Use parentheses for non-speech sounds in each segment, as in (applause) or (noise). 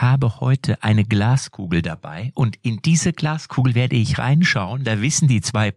ich habe heute eine Glaskugel dabei und in diese Glaskugel werde ich reinschauen. Da wissen die zwei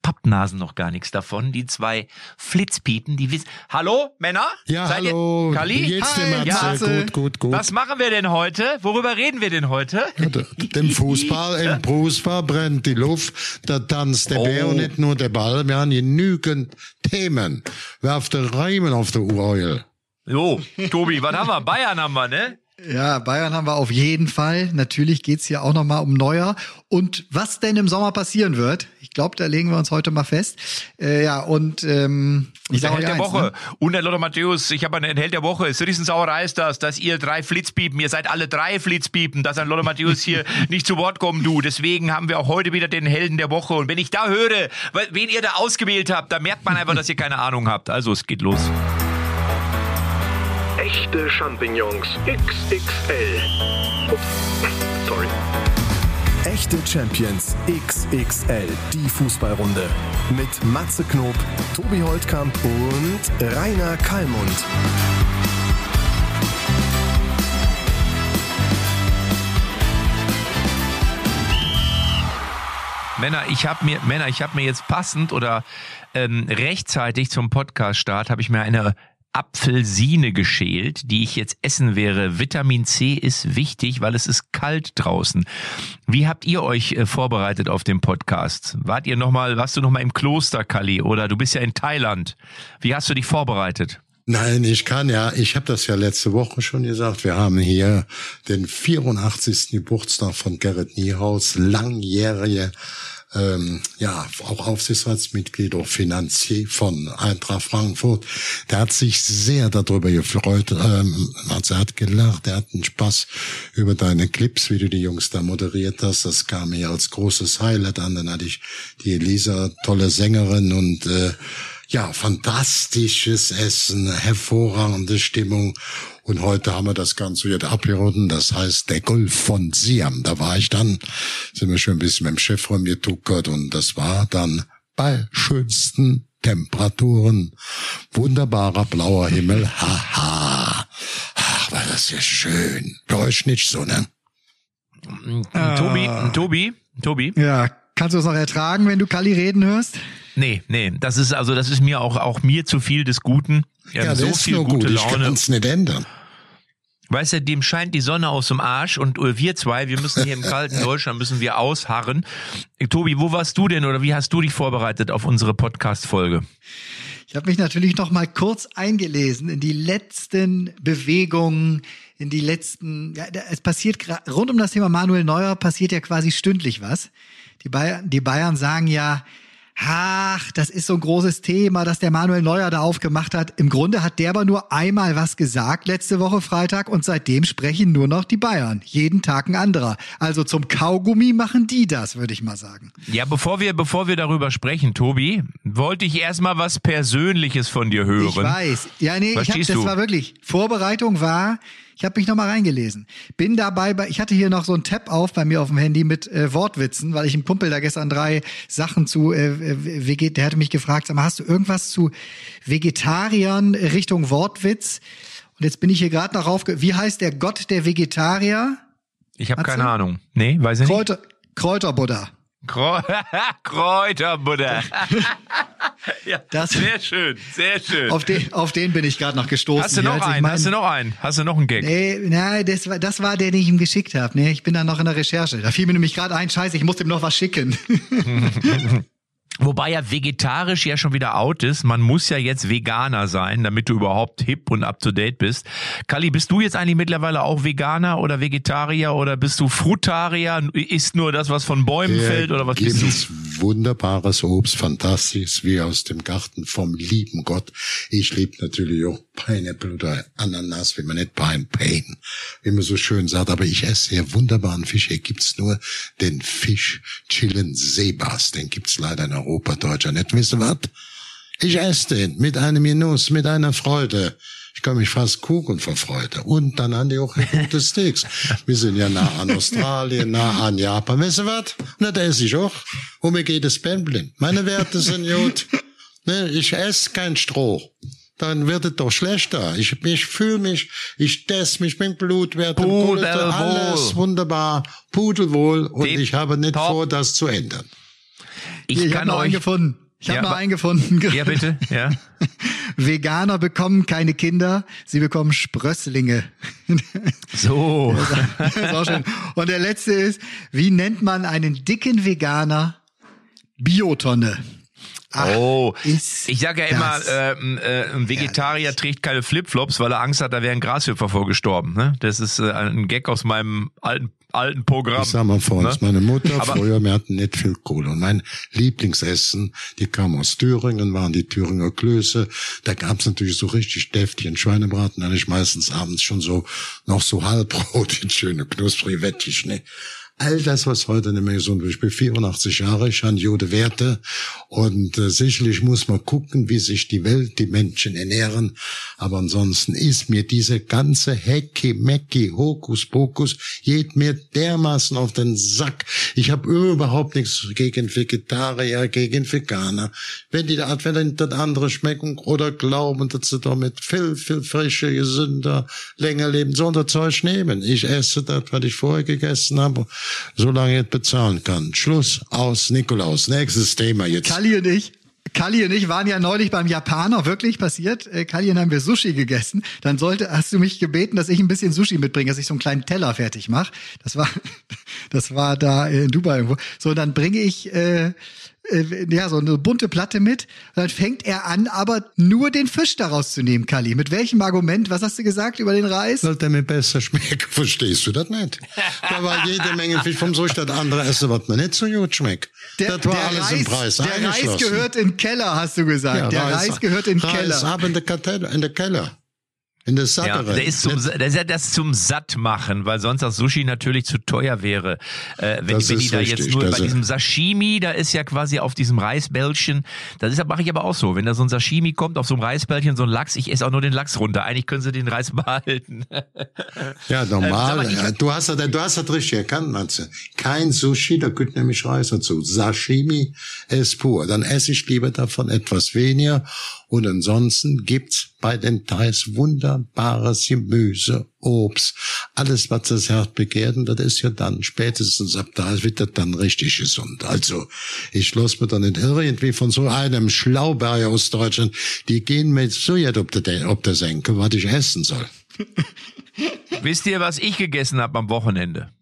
Pappnasen noch gar nichts davon. Die zwei Flitzpiepen, die wissen. Hallo, Männer? Ja, Seid hallo. Ihr, Kali? Wie geht's dir, Matze? Ja, gut, gut, gut. Was machen wir denn heute? Worüber reden wir denn heute? Ja, dem Fußball im (laughs) Fußball brennt die Luft, da tanzt der oh. Bär und nicht nur der Ball. Wir haben genügend Themen. Werft der Reimen auf der Ureul. Jo, Tobi, was haben wir? Bayern haben wir, ne? Ja, Bayern haben wir auf jeden Fall. Natürlich geht's hier auch nochmal um Neuer. Und was denn im Sommer passieren wird, ich glaube, da legen wir uns heute mal fest. Äh, ja, und ähm, ich sage der eins, Woche. Ne? Und der Lothar Matthäus, ich habe einen Held der Woche. Es ist Riesensauerei ist das, dass ihr drei Flitzpiepen, ihr seid alle drei Flitzpiepen, dass ein Lothar Matthäus hier (laughs) nicht zu Wort kommen, du. Deswegen haben wir auch heute wieder den Helden der Woche. Und wenn ich da höre, wen ihr da ausgewählt habt, da merkt man einfach, dass ihr keine Ahnung habt. Also, es geht los. Echte Champignons XXL. Ups, sorry. Echte Champions XXL, die Fußballrunde. Mit Matze Knob, Tobi Holtkamp und Rainer Kallmund. Männer, ich habe mir Männer, ich habe mir jetzt passend oder ähm, rechtzeitig zum Podcast-Start habe ich mir eine Apfelsine geschält, die ich jetzt essen wäre. Vitamin C ist wichtig, weil es ist kalt draußen. Wie habt ihr euch äh, vorbereitet auf den Podcast? Wart ihr noch warst du noch mal im Kloster, Kali, oder du bist ja in Thailand? Wie hast du dich vorbereitet? Nein, ich kann ja, ich habe das ja letzte Woche schon gesagt, wir haben hier den 84. Geburtstag von Gerrit Niehaus, langjährige ähm, ja, auch Aufsichtsratsmitglied oder Finanzier von Eintracht Frankfurt, der hat sich sehr darüber gefreut. Ähm, also er hat gelacht, er hat einen Spaß über deine Clips, wie du die Jungs da moderiert hast. Das kam mir als großes Highlight an. Dann hatte ich die Elisa, tolle Sängerin und äh, ja, fantastisches Essen, hervorragende Stimmung. Und heute haben wir das Ganze wieder abgerunden. Das heißt, der Golf von Siam. Da war ich dann, sind wir schon ein bisschen mit dem Chef rumgetuckert und das war dann bei schönsten Temperaturen. Wunderbarer blauer Himmel. Haha. Ach, war das ja schön. Bei euch nicht so, ne? Tobi, Tobi, Tobi. Ja, kannst du es noch ertragen, wenn du Kali reden hörst? Nee, nee, das ist also das ist mir auch auch mir zu viel des Guten. Ja, ja so viel gute gut. Laune. Ich kann es nicht ändern. Weißt du, dem scheint die Sonne aus dem Arsch und wir zwei, wir müssen hier im kalten (laughs) Deutschland müssen wir ausharren. Tobi, wo warst du denn oder wie hast du dich vorbereitet auf unsere Podcast Folge? Ich habe mich natürlich noch mal kurz eingelesen in die letzten Bewegungen, in die letzten ja, es passiert rund um das Thema Manuel Neuer passiert ja quasi stündlich was. Die Bayern, die Bayern sagen ja, ach, das ist so ein großes Thema, das der Manuel Neuer da aufgemacht hat. Im Grunde hat der aber nur einmal was gesagt letzte Woche Freitag und seitdem sprechen nur noch die Bayern. Jeden Tag ein anderer. Also zum Kaugummi machen die das, würde ich mal sagen. Ja, bevor wir, bevor wir darüber sprechen, Tobi, wollte ich erstmal was Persönliches von dir hören. Ich weiß. Ja, nee, ich hab, das war wirklich, Vorbereitung war, ich habe mich nochmal reingelesen. Bin dabei, bei, ich hatte hier noch so ein Tab auf bei mir auf dem Handy mit äh, Wortwitzen, weil ich einem Kumpel da gestern drei Sachen zu äh, äh Veget, der hatte mich gefragt, sag mal, hast du irgendwas zu Vegetariern Richtung Wortwitz? Und jetzt bin ich hier gerade noch auf, wie heißt der Gott der Vegetarier? Ich habe keine Ahnung. Nee, weiß ich nicht. Kräuter, Kräuterbuddha. (laughs) Kräuterbutter. (laughs) ja, das, sehr schön, sehr schön. Auf den, auf den bin ich gerade noch gestoßen. Hast du noch einen? Mein, hast du noch einen? Hast du noch einen Gag? Nee, nein, das war, das war der, den ich ihm geschickt habe. Nee, ich bin da noch in der Recherche. Da fiel mir nämlich gerade ein, scheiße, ich muss ihm noch was schicken. (laughs) Wobei ja vegetarisch ja schon wieder out ist. Man muss ja jetzt Veganer sein, damit du überhaupt hip und up to date bist. Kali, bist du jetzt eigentlich mittlerweile auch Veganer oder Vegetarier oder bist du Frutarier? Isst nur das, was von Bäumen Der fällt oder was bist du? Wunderbares Obst, fantastisch, wie aus dem Garten vom lieben Gott. Ich liebe natürlich auch Pineapple oder Ananas, wie man nicht Pine Pain, wie man so schön sagt. Aber ich esse sehr wunderbaren Fisch. Hier gibt's nur den Fisch Chillen Seebass. Den gibt's leider in Europa, Deutschland nicht. Wisst ihr was? Ich esse den mit einem Genuss, mit einer Freude. Ich kann mich fast kuchen vor Freude. Und dann haben die auch gute (laughs) Steaks. Wir sind ja nah an Australien, nah an Japan. Weißt du was? Na, da esse ich auch. Und mir geht es blind. Meine Werte sind gut. Ne, ich esse kein Stroh. dann wird es doch schlechter. Ich, ich fühle mich, ich teste mich, bin Blutwert, Pudelwohl. alles wunderbar, pudelwohl und Tipp ich habe nicht top. vor, das zu ändern. Ich, ich habe kann noch einen gefunden. Ich habe Ja, noch einen gefunden. Ja, bitte. Ja. (laughs) Veganer bekommen keine Kinder, sie bekommen Sprösslinge. (laughs) So. Und der letzte ist, wie nennt man einen dicken Veganer? Biotonne. Ach, Oh, ich sage ja immer, ähm, äh, ein Vegetarier trägt keine Flipflops, weil er Angst hat, da wäre ein Grashüpfer vorgestorben. Ne? Das ist äh, ein Gag aus meinem alten, alten Programm. Ich sag mal vor uns, Ne? meine Mutter Aber- früher, wir hatten nicht viel Kohle. Und mein Lieblingsessen, die kam aus Thüringen, waren die Thüringer Klöße. Da gab's natürlich so richtig deftigen Schweinebraten, dann ich meistens abends schon so, noch so Halbbrot (laughs) in schöne knusprige Wettig, ne. All das, was heute nicht mehr gesund ist. Ich bin 84 Jahre, ich habe Jude Werte und äh, sicherlich muss man gucken, wie sich die Welt, die Menschen ernähren. Aber ansonsten ist mir diese ganze Hecki, Mecki, Hokuspokus, geht mir dermaßen auf den Sack. Ich habe überhaupt nichts gegen Vegetarier, gegen Veganer. Wenn die da, wenn das andere schmecken oder glauben, dass sie damit viel, viel frischer, gesünder, länger leben, sollen das Zeug nehmen. Ich esse das, was ich vorher gegessen habe, solange ich es bezahlen kann. Schluss, aus, Nikolaus. Nächstes Thema jetzt. Kalli und ich, Kalli und ich waren ja neulich beim Japaner, wirklich passiert. Äh, Kalli und haben wir Sushi gegessen. Dann sollte, hast du mich gebeten, dass ich ein bisschen Sushi mitbringe, dass ich so einen kleinen Teller fertig mache. Das war, (laughs) das war da in Dubai irgendwo. So, dann bringe ich äh, äh, ja so eine bunte Platte mit. Und dann fängt er an, aber nur den Fisch daraus zu nehmen, Kalli. Mit welchem Argument? Was hast du gesagt über den Reis? Sollte mir besser schmecken, (laughs) verstehst du das nicht? Da war jede Menge Fisch vom das andere essen, was mir nicht so gut schmeckt. das war alles im Preis der Reis gehört in den Keller, hast du gesagt. Ja, der Reis, gehört in den Reis Keller. ab in der Keller. In. In der Ja, der ist, zum, der ist ja das zum Satt machen, weil sonst das Sushi natürlich zu teuer wäre. Äh, wenn Das wenn die da richtig, jetzt nur das bei diesem Sashimi, da ist ja quasi auf diesem Reisbällchen, das ist mache ich aber auch so. Wenn da so ein Sashimi kommt auf so einem Reisbällchen, so ein Lachs, ich esse auch nur den Lachs runter. Eigentlich können sie den Reis (laughs) behalten. Ja, Ähm, normal. Ja, du hast das, du hast das richtig erkannt, Matze. Kein Sushi, da gehört nämlich Reis dazu. Sashimi ist pur. Dann esse ich lieber davon etwas weniger. Und ansonsten gibt's bei den Thais wunderbares Gemüse, Obst, alles, was das Herz begehrt. Und das ist ja dann spätestens ab da wird das dann richtig gesund. Also, ich lass mir dann nicht irgendwie von so einem Schlauberger aus Deutschland, die gehen mir so jetzt ob der, ob der Senke, was ich essen soll. (laughs) Wisst ihr, was ich gegessen habe am Wochenende?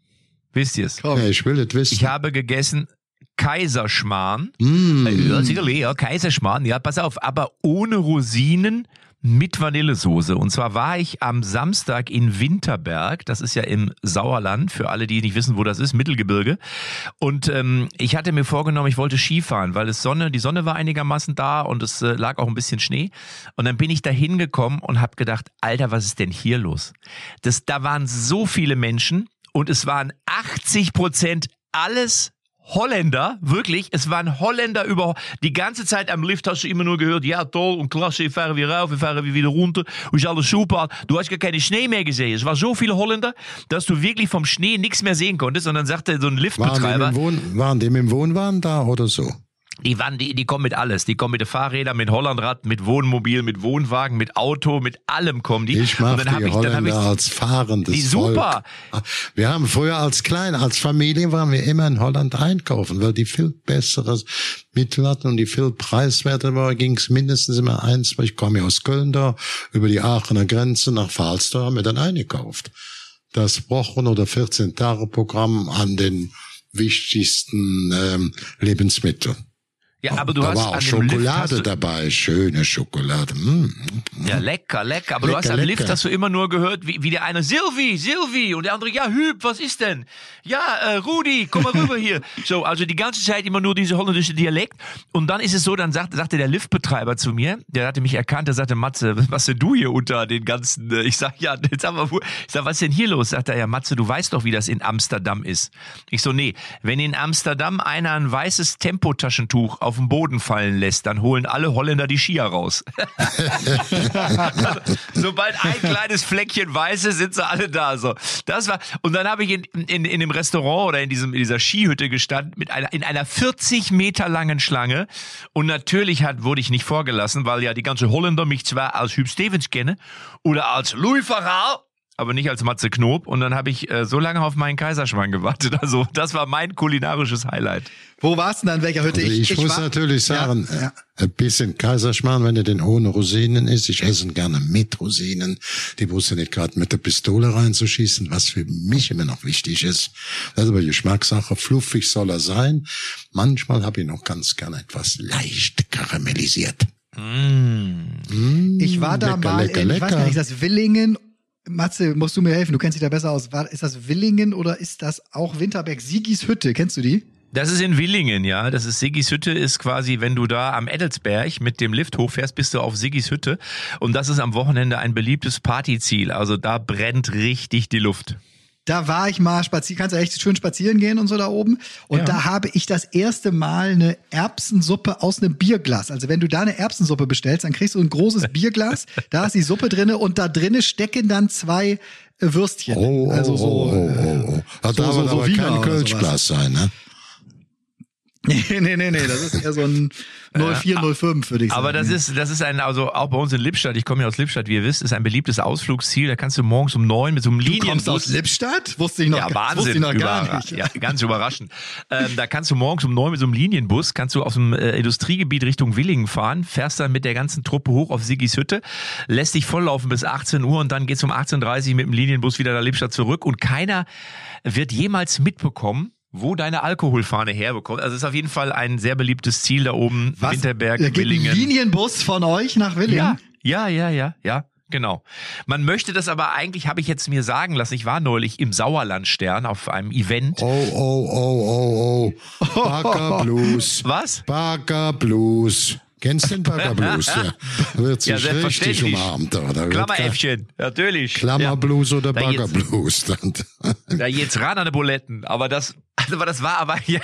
Wisst ihr es? Ja, ich will es wissen. Ich habe gegessen Kaiserschmarrn. Mm. Äh, Ja, sicherlich, ja, Kaiserschmarrn. Ja, pass auf, aber ohne Rosinen mit Vanillesoße. Und zwar war ich am Samstag in Winterberg. Das ist ja im Sauerland, für alle, die nicht wissen, wo das ist, Mittelgebirge. Und ähm, ich hatte mir vorgenommen, ich wollte Skifahren, weil es Sonne, die Sonne war einigermaßen da und es äh, lag auch ein bisschen Schnee. Und dann bin ich da hingekommen und habe gedacht, Alter, was ist denn hier los? Das, da waren so viele Menschen und es waren 80 Prozent alles Holländer, wirklich, es waren Holländer über die ganze Zeit am Lift hast du immer nur gehört, ja toll und klasse, wir fahren wir rauf, wir fahren wir wieder runter ist alles super. Du hast gar keine Schnee mehr gesehen. Es waren so viele Holländer, dass du wirklich vom Schnee nichts mehr sehen konntest und dann sagte so ein Waren die, Liftbetreiber, dem Wohn, waren die mit dem Wohnwagen da oder so? Die, waren, die, die kommen mit alles. Die kommen mit den Fahrrädern, mit Hollandrad, mit Wohnmobil, mit Wohnwagen, mit Auto, mit allem kommen die. Ich mag hab die ich, Holländer ich, als fahrendes Die super. Volk. Wir haben früher als Klein, als Familie waren wir immer in Holland einkaufen, weil die viel besseres Mittel hatten und die viel preiswerter war. Ging es mindestens immer eins, weil ich komme ja aus Köln da, über die Aachener Grenze nach Falster haben wir dann eingekauft. Das Wochen- oder 14-Tage-Programm an den wichtigsten ähm, Lebensmitteln. Ja, aber du da hast war auch Schokolade du, dabei, schöne Schokolade. Mm. Ja, lecker, lecker. Aber du Lecker, hast am lecker. Lift hast du immer nur gehört, wie, wie der eine Silvi, Silvi und der andere, ja, Hüb, was ist denn? Ja, äh, Rudi, komm mal rüber hier. (laughs) So, also die ganze Zeit immer nur diese holländische Dialekt. Und dann ist es so, dann sagt, sagte der Liftbetreiber zu mir, der hatte mich erkannt, der sagte, Matze, was denn du hier unter den ganzen, äh, ich sag, ja, jetzt haben wir, wo- ich sag, was ist denn hier los? Sagt er, ja, Matze, du weißt doch, wie das in Amsterdam ist. Ich so, nee, wenn in Amsterdam einer ein weißes Tempotaschentuch auf auf den Boden fallen lässt, dann holen alle Holländer die Skier raus. (laughs) Sobald ein kleines Fleckchen weiß ist, sind sie alle da. So, das war. Und dann habe ich in, in, in dem Restaurant oder in diesem in dieser Skihütte gestanden mit einer in einer 40 Meter langen Schlange. Und natürlich hat wurde ich nicht vorgelassen, weil ja die ganze Holländer mich zwar als Hugh Stevens kennen oder als Louis Farrar aber nicht als Matze Knob. Und dann habe ich äh, so lange auf meinen Kaiserschmarrn gewartet. (laughs) Also das war mein kulinarisches Highlight. Wo warst du denn an welcher Hütte? Also ich, ich, muss war, natürlich sagen, Ja, ja. ein bisschen Kaiserschmarrn, wenn er den ohne Rosinen ist. Ich esse ihn gerne mit Rosinen. Die musst du nicht gerade mit der Pistole reinzuschießen, was für mich immer noch wichtig ist. Das ist aber Geschmackssache. Fluffig soll er sein. Manchmal habe ich noch ganz gerne etwas leicht karamellisiert. Mm, Ich war da lecker, mal lecker, in, ich weiß lecker. gar nicht, das Willingen? Matze, musst du mir helfen? Du kennst dich da besser aus. War, ist das Willingen oder ist das auch Winterberg? Sigis Hütte, kennst du die? Das ist in Willingen, ja. Das ist Siggis Hütte, ist quasi, wenn du da am Edelsberg mit dem Lift hochfährst, bist du auf Siggis Hütte. Und das ist am Wochenende ein beliebtes Partyziel. Also da brennt richtig die Luft. Da war ich mal spazieren, kannst du echt schön spazieren gehen und so da oben. Und Ja. da habe ich das erste Mal eine Erbsensuppe aus einem Bierglas. Also wenn du da eine Erbsensuppe bestellst, dann kriegst du ein großes (laughs) Bierglas, da ist die Suppe drinne und da drinne stecken dann zwei äh, Würstchen. Oh, oh, also so, oh, oh, oh, oh. Das so- darf so- aber so aber kein Kölschglas sein, ne? (laughs) Nee, nee, nee, nee, das ist eher so ein (laughs) 04, 05, würde ich sagen. Aber das ist, das ist ein, also auch bei uns in Lippstadt, ich komme ja aus Lippstadt, wie ihr wisst, ist ein beliebtes Ausflugsziel. Da kannst du morgens um neun mit so einem du kommst aus. Lippstadt? Wusste ich noch, Ja, gar- wusste Wahnsinn. ich noch gar nicht. Ja, ganz überraschend. Ähm, da kannst du morgens um neun mit so einem Linienbus, kannst du aus dem äh, Industriegebiet Richtung Willingen fahren, fährst dann mit der ganzen Truppe hoch auf Siggis Hütte, lässt dich volllaufen bis 18 Uhr und dann geht's um 18.30 Uhr mit dem Linienbus wieder nach Lippstadt zurück und keiner wird jemals mitbekommen, wo deine Alkoholfahne herbekommt. Also es ist auf jeden Fall ein sehr beliebtes Ziel da oben, Was? Winterberg, da geht ein Willingen. Linienbus von euch nach Willingen? Ja, ja, ja, ja, ja. Genau. Man möchte das aber eigentlich, habe ich jetzt mir sagen lassen, ich war neulich im Sauerlandstern auf einem Event. Oh, oh, oh, oh, oh. Bagger (laughs) Blues. Was? Bagger Blues. Kennst du den Bagger Blues? Ja. Da wird Ja, sich richtig selbstverständlich. umarmt. Da Klammeräffchen, natürlich. Klammerblues oder Da Bagger Blues. Dann. Da jetzt ran an die Buletten. Aber das, also aber das war aber, ja.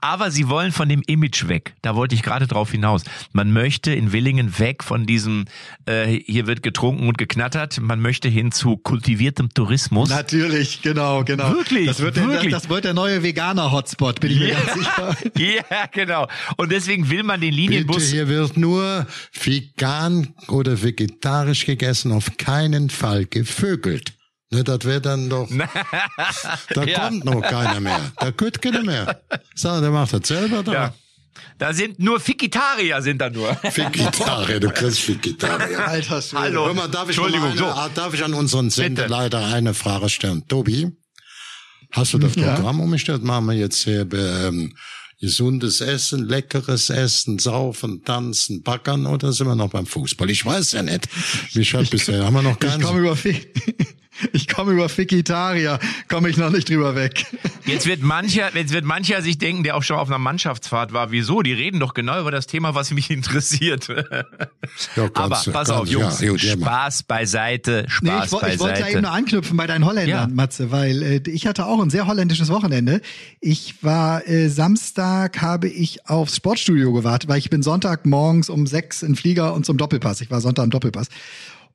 aber sie wollen von dem Image weg. Da wollte ich gerade drauf hinaus. Man möchte in Willingen weg von diesem, äh, hier wird getrunken und geknattert. Man möchte hin zu kultiviertem Tourismus. Natürlich, genau, genau. Wirklich, Das wird, der, wirklich. das wird der neue Veganer-Hotspot, bin ich mir Ja. ganz sicher. (laughs) ja, genau. Und deswegen will man den Bitte, Linienbus. hier wird nur vegan oder vegetarisch gegessen, auf keinen Fall gevögelt. Ne, das wäre dann doch. (laughs) da Ja. kommt noch keiner mehr. Da kommt keiner mehr. So, der macht das selber da. Ja. Da sind nur Fikitarier sind da nur. (laughs) Vegetarier, du kriegst Vegetarier. Alter Schwede. Hallo. Hör mal, darf ich, Entschuldigung, eine, so. ah, darf ich an unseren Sender leider eine Frage stellen? Tobi, hast du das Ja. Programm umgestellt? Machen wir jetzt hier ähm, gesundes Essen, leckeres Essen, saufen, tanzen, backern oder sind wir noch beim Fußball? Ich weiß ja nicht. Wie schaut bisher? Haben wir noch Ich keinen? komme über, Fi- (laughs) ich komme über Fikitaria, komme ich noch nicht drüber weg. Jetzt wird mancher, jetzt wird mancher sich denken, der auch schon auf einer Mannschaftsfahrt war. Wieso? Die reden doch genau über das Thema, was mich (laughs) interessiert. Ja, Aber pass kannst- auf, Jungs. ja. Spaß beiseite, Nee, Spaß ich, woll- ich wollte ja beiseite. eben nur anknüpfen bei deinen Holländern, Ja. Matze, weil äh, ich hatte auch ein sehr holländisches Wochenende. Ich war äh, Samstag, habe ich aufs Sportstudio gewartet, weil ich bin Sonntag morgens um sechs in Flieger und zum Doppelpass. Ich war Sonntag im Doppelpass.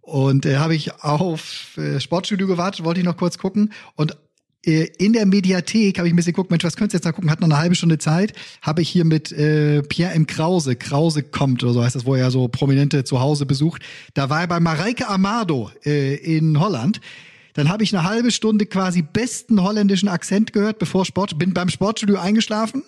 Und äh, habe ich auf äh, Sportstudio gewartet, wollte ich noch kurz gucken. Und äh, in der Mediathek habe ich ein bisschen geguckt, Mensch, was könntest du jetzt noch gucken? Hat noch eine halbe Stunde Zeit. Habe ich hier mit äh, Pierre M. Krause, Krause kommt oder so heißt das, wo er so Prominente zu Hause besucht. Da war er bei Mareike Amado äh, in Holland. Dann habe ich eine halbe Stunde quasi besten holländischen Akzent gehört, bevor Sport, bin beim Sportstudio eingeschlafen.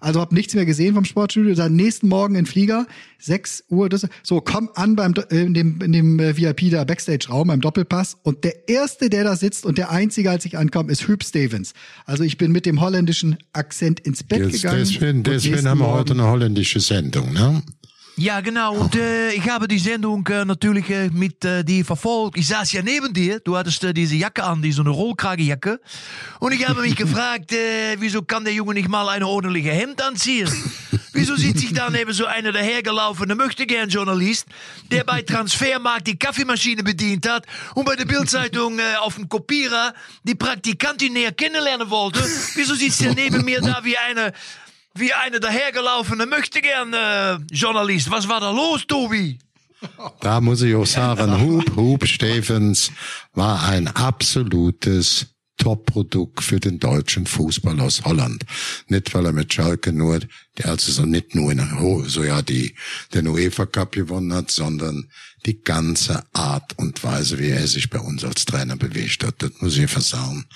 Also habe nichts mehr gesehen vom Sportstudio. Dann nächsten Morgen in Flieger, 6 Uhr. Das, so, komm an beim äh, in dem, in dem äh, VIP da Backstage-Raum beim Doppelpass. Und der erste, der da sitzt und der einzige, als ich ankomme, ist Hüb Stevens. Also ich bin mit dem holländischen Akzent ins Bett Jetzt, gegangen. deswegen deswegen haben wir heute eine holländische Sendung, ne? Ja, genau. Und äh, ich habe die Sendung äh, natürlich äh, mit äh, dir verfolgt. Ich saß ja neben dir. Du hattest äh, diese Jacke an, die so eine Rollkragenjacke. Und ich habe mich (laughs) gefragt, äh, wieso kann der Junge nicht mal eine ordentliche Hemd anziehen? (laughs) Wieso sieht sich da neben so einer dahergelaufene Möchtegern-Journalist, der bei Transfermarkt die Kaffeemaschine bedient hat und bei der Bildzeitung äh, auf dem Kopierer die Praktikantin näher kennenlernen wollte? Wieso sitzt der (laughs) neben mir da wie eine wie eine dahergelaufene möchte gern äh, Journalist. Was war da los, Tobi? Da muss ich auch sagen, Hub, Hub Stevens war ein absolutes Top-Produkt für den deutschen Fußball aus Holland. Nicht, weil er mit Schalke nur, der also so nicht nur in, so ja die, den UEFA Cup gewonnen hat, sondern die ganze Art und Weise, wie er sich bei uns als Trainer bewegt hat. Das muss ich sagen.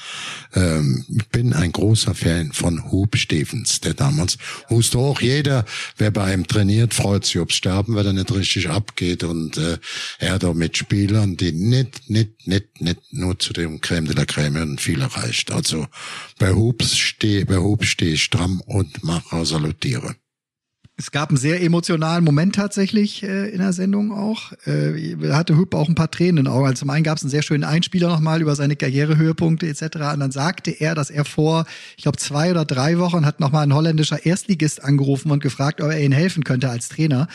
Ähm, ich bin ein großer Fan von Hub Stevens, der damals wusste auch jeder, wer bei ihm trainiert, freut sich ob's Sterben, weil er nicht richtig abgeht und äh, er hat auch mit Spielern, die nicht, nicht, nicht, nicht nur zu dem Creme de la Creme und viel erreicht. Also bei Hub stehe bei Hub stehe ich stramm und mache salutiere. Es gab einen sehr emotionalen Moment tatsächlich äh, in der Sendung auch. Äh, hatte Hüb auch ein paar Tränen in den Augen. Also zum einen gab es einen sehr schönen Einspieler nochmal über seine Karrierehöhepunkte etc. Und dann sagte er, dass er vor, ich glaube, zwei oder drei Wochen hat nochmal ein holländischer Erstligist angerufen und gefragt, ob er ihnen helfen könnte als Trainer.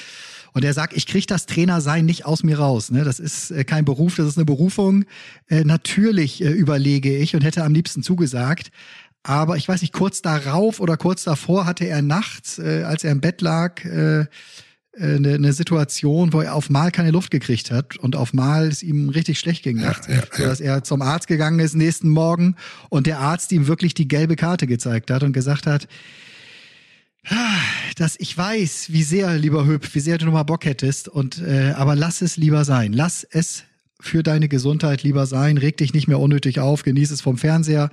Und er sagt, ich kriege das Trainersein nicht aus mir raus. Ne? Das ist äh, kein Beruf, das ist eine Berufung. Äh, natürlich äh, überlege ich und hätte am liebsten zugesagt. Aber ich weiß nicht, kurz darauf oder kurz davor hatte er nachts, äh, als er im Bett lag, äh, eine, eine Situation, wo er auf Mal keine Luft gekriegt hat und auf Mal es ihm richtig schlecht ging nachts. Ja, ja, ja. Dass er zum Arzt gegangen ist nächsten Morgen und der Arzt ihm wirklich die gelbe Karte gezeigt hat und gesagt hat, dass ich weiß, wie sehr, lieber Hüb, wie sehr du nochmal Bock hättest und äh, aber lass es lieber sein. Lass es für deine Gesundheit lieber sein. Reg dich nicht mehr unnötig auf, genieß es vom Fernseher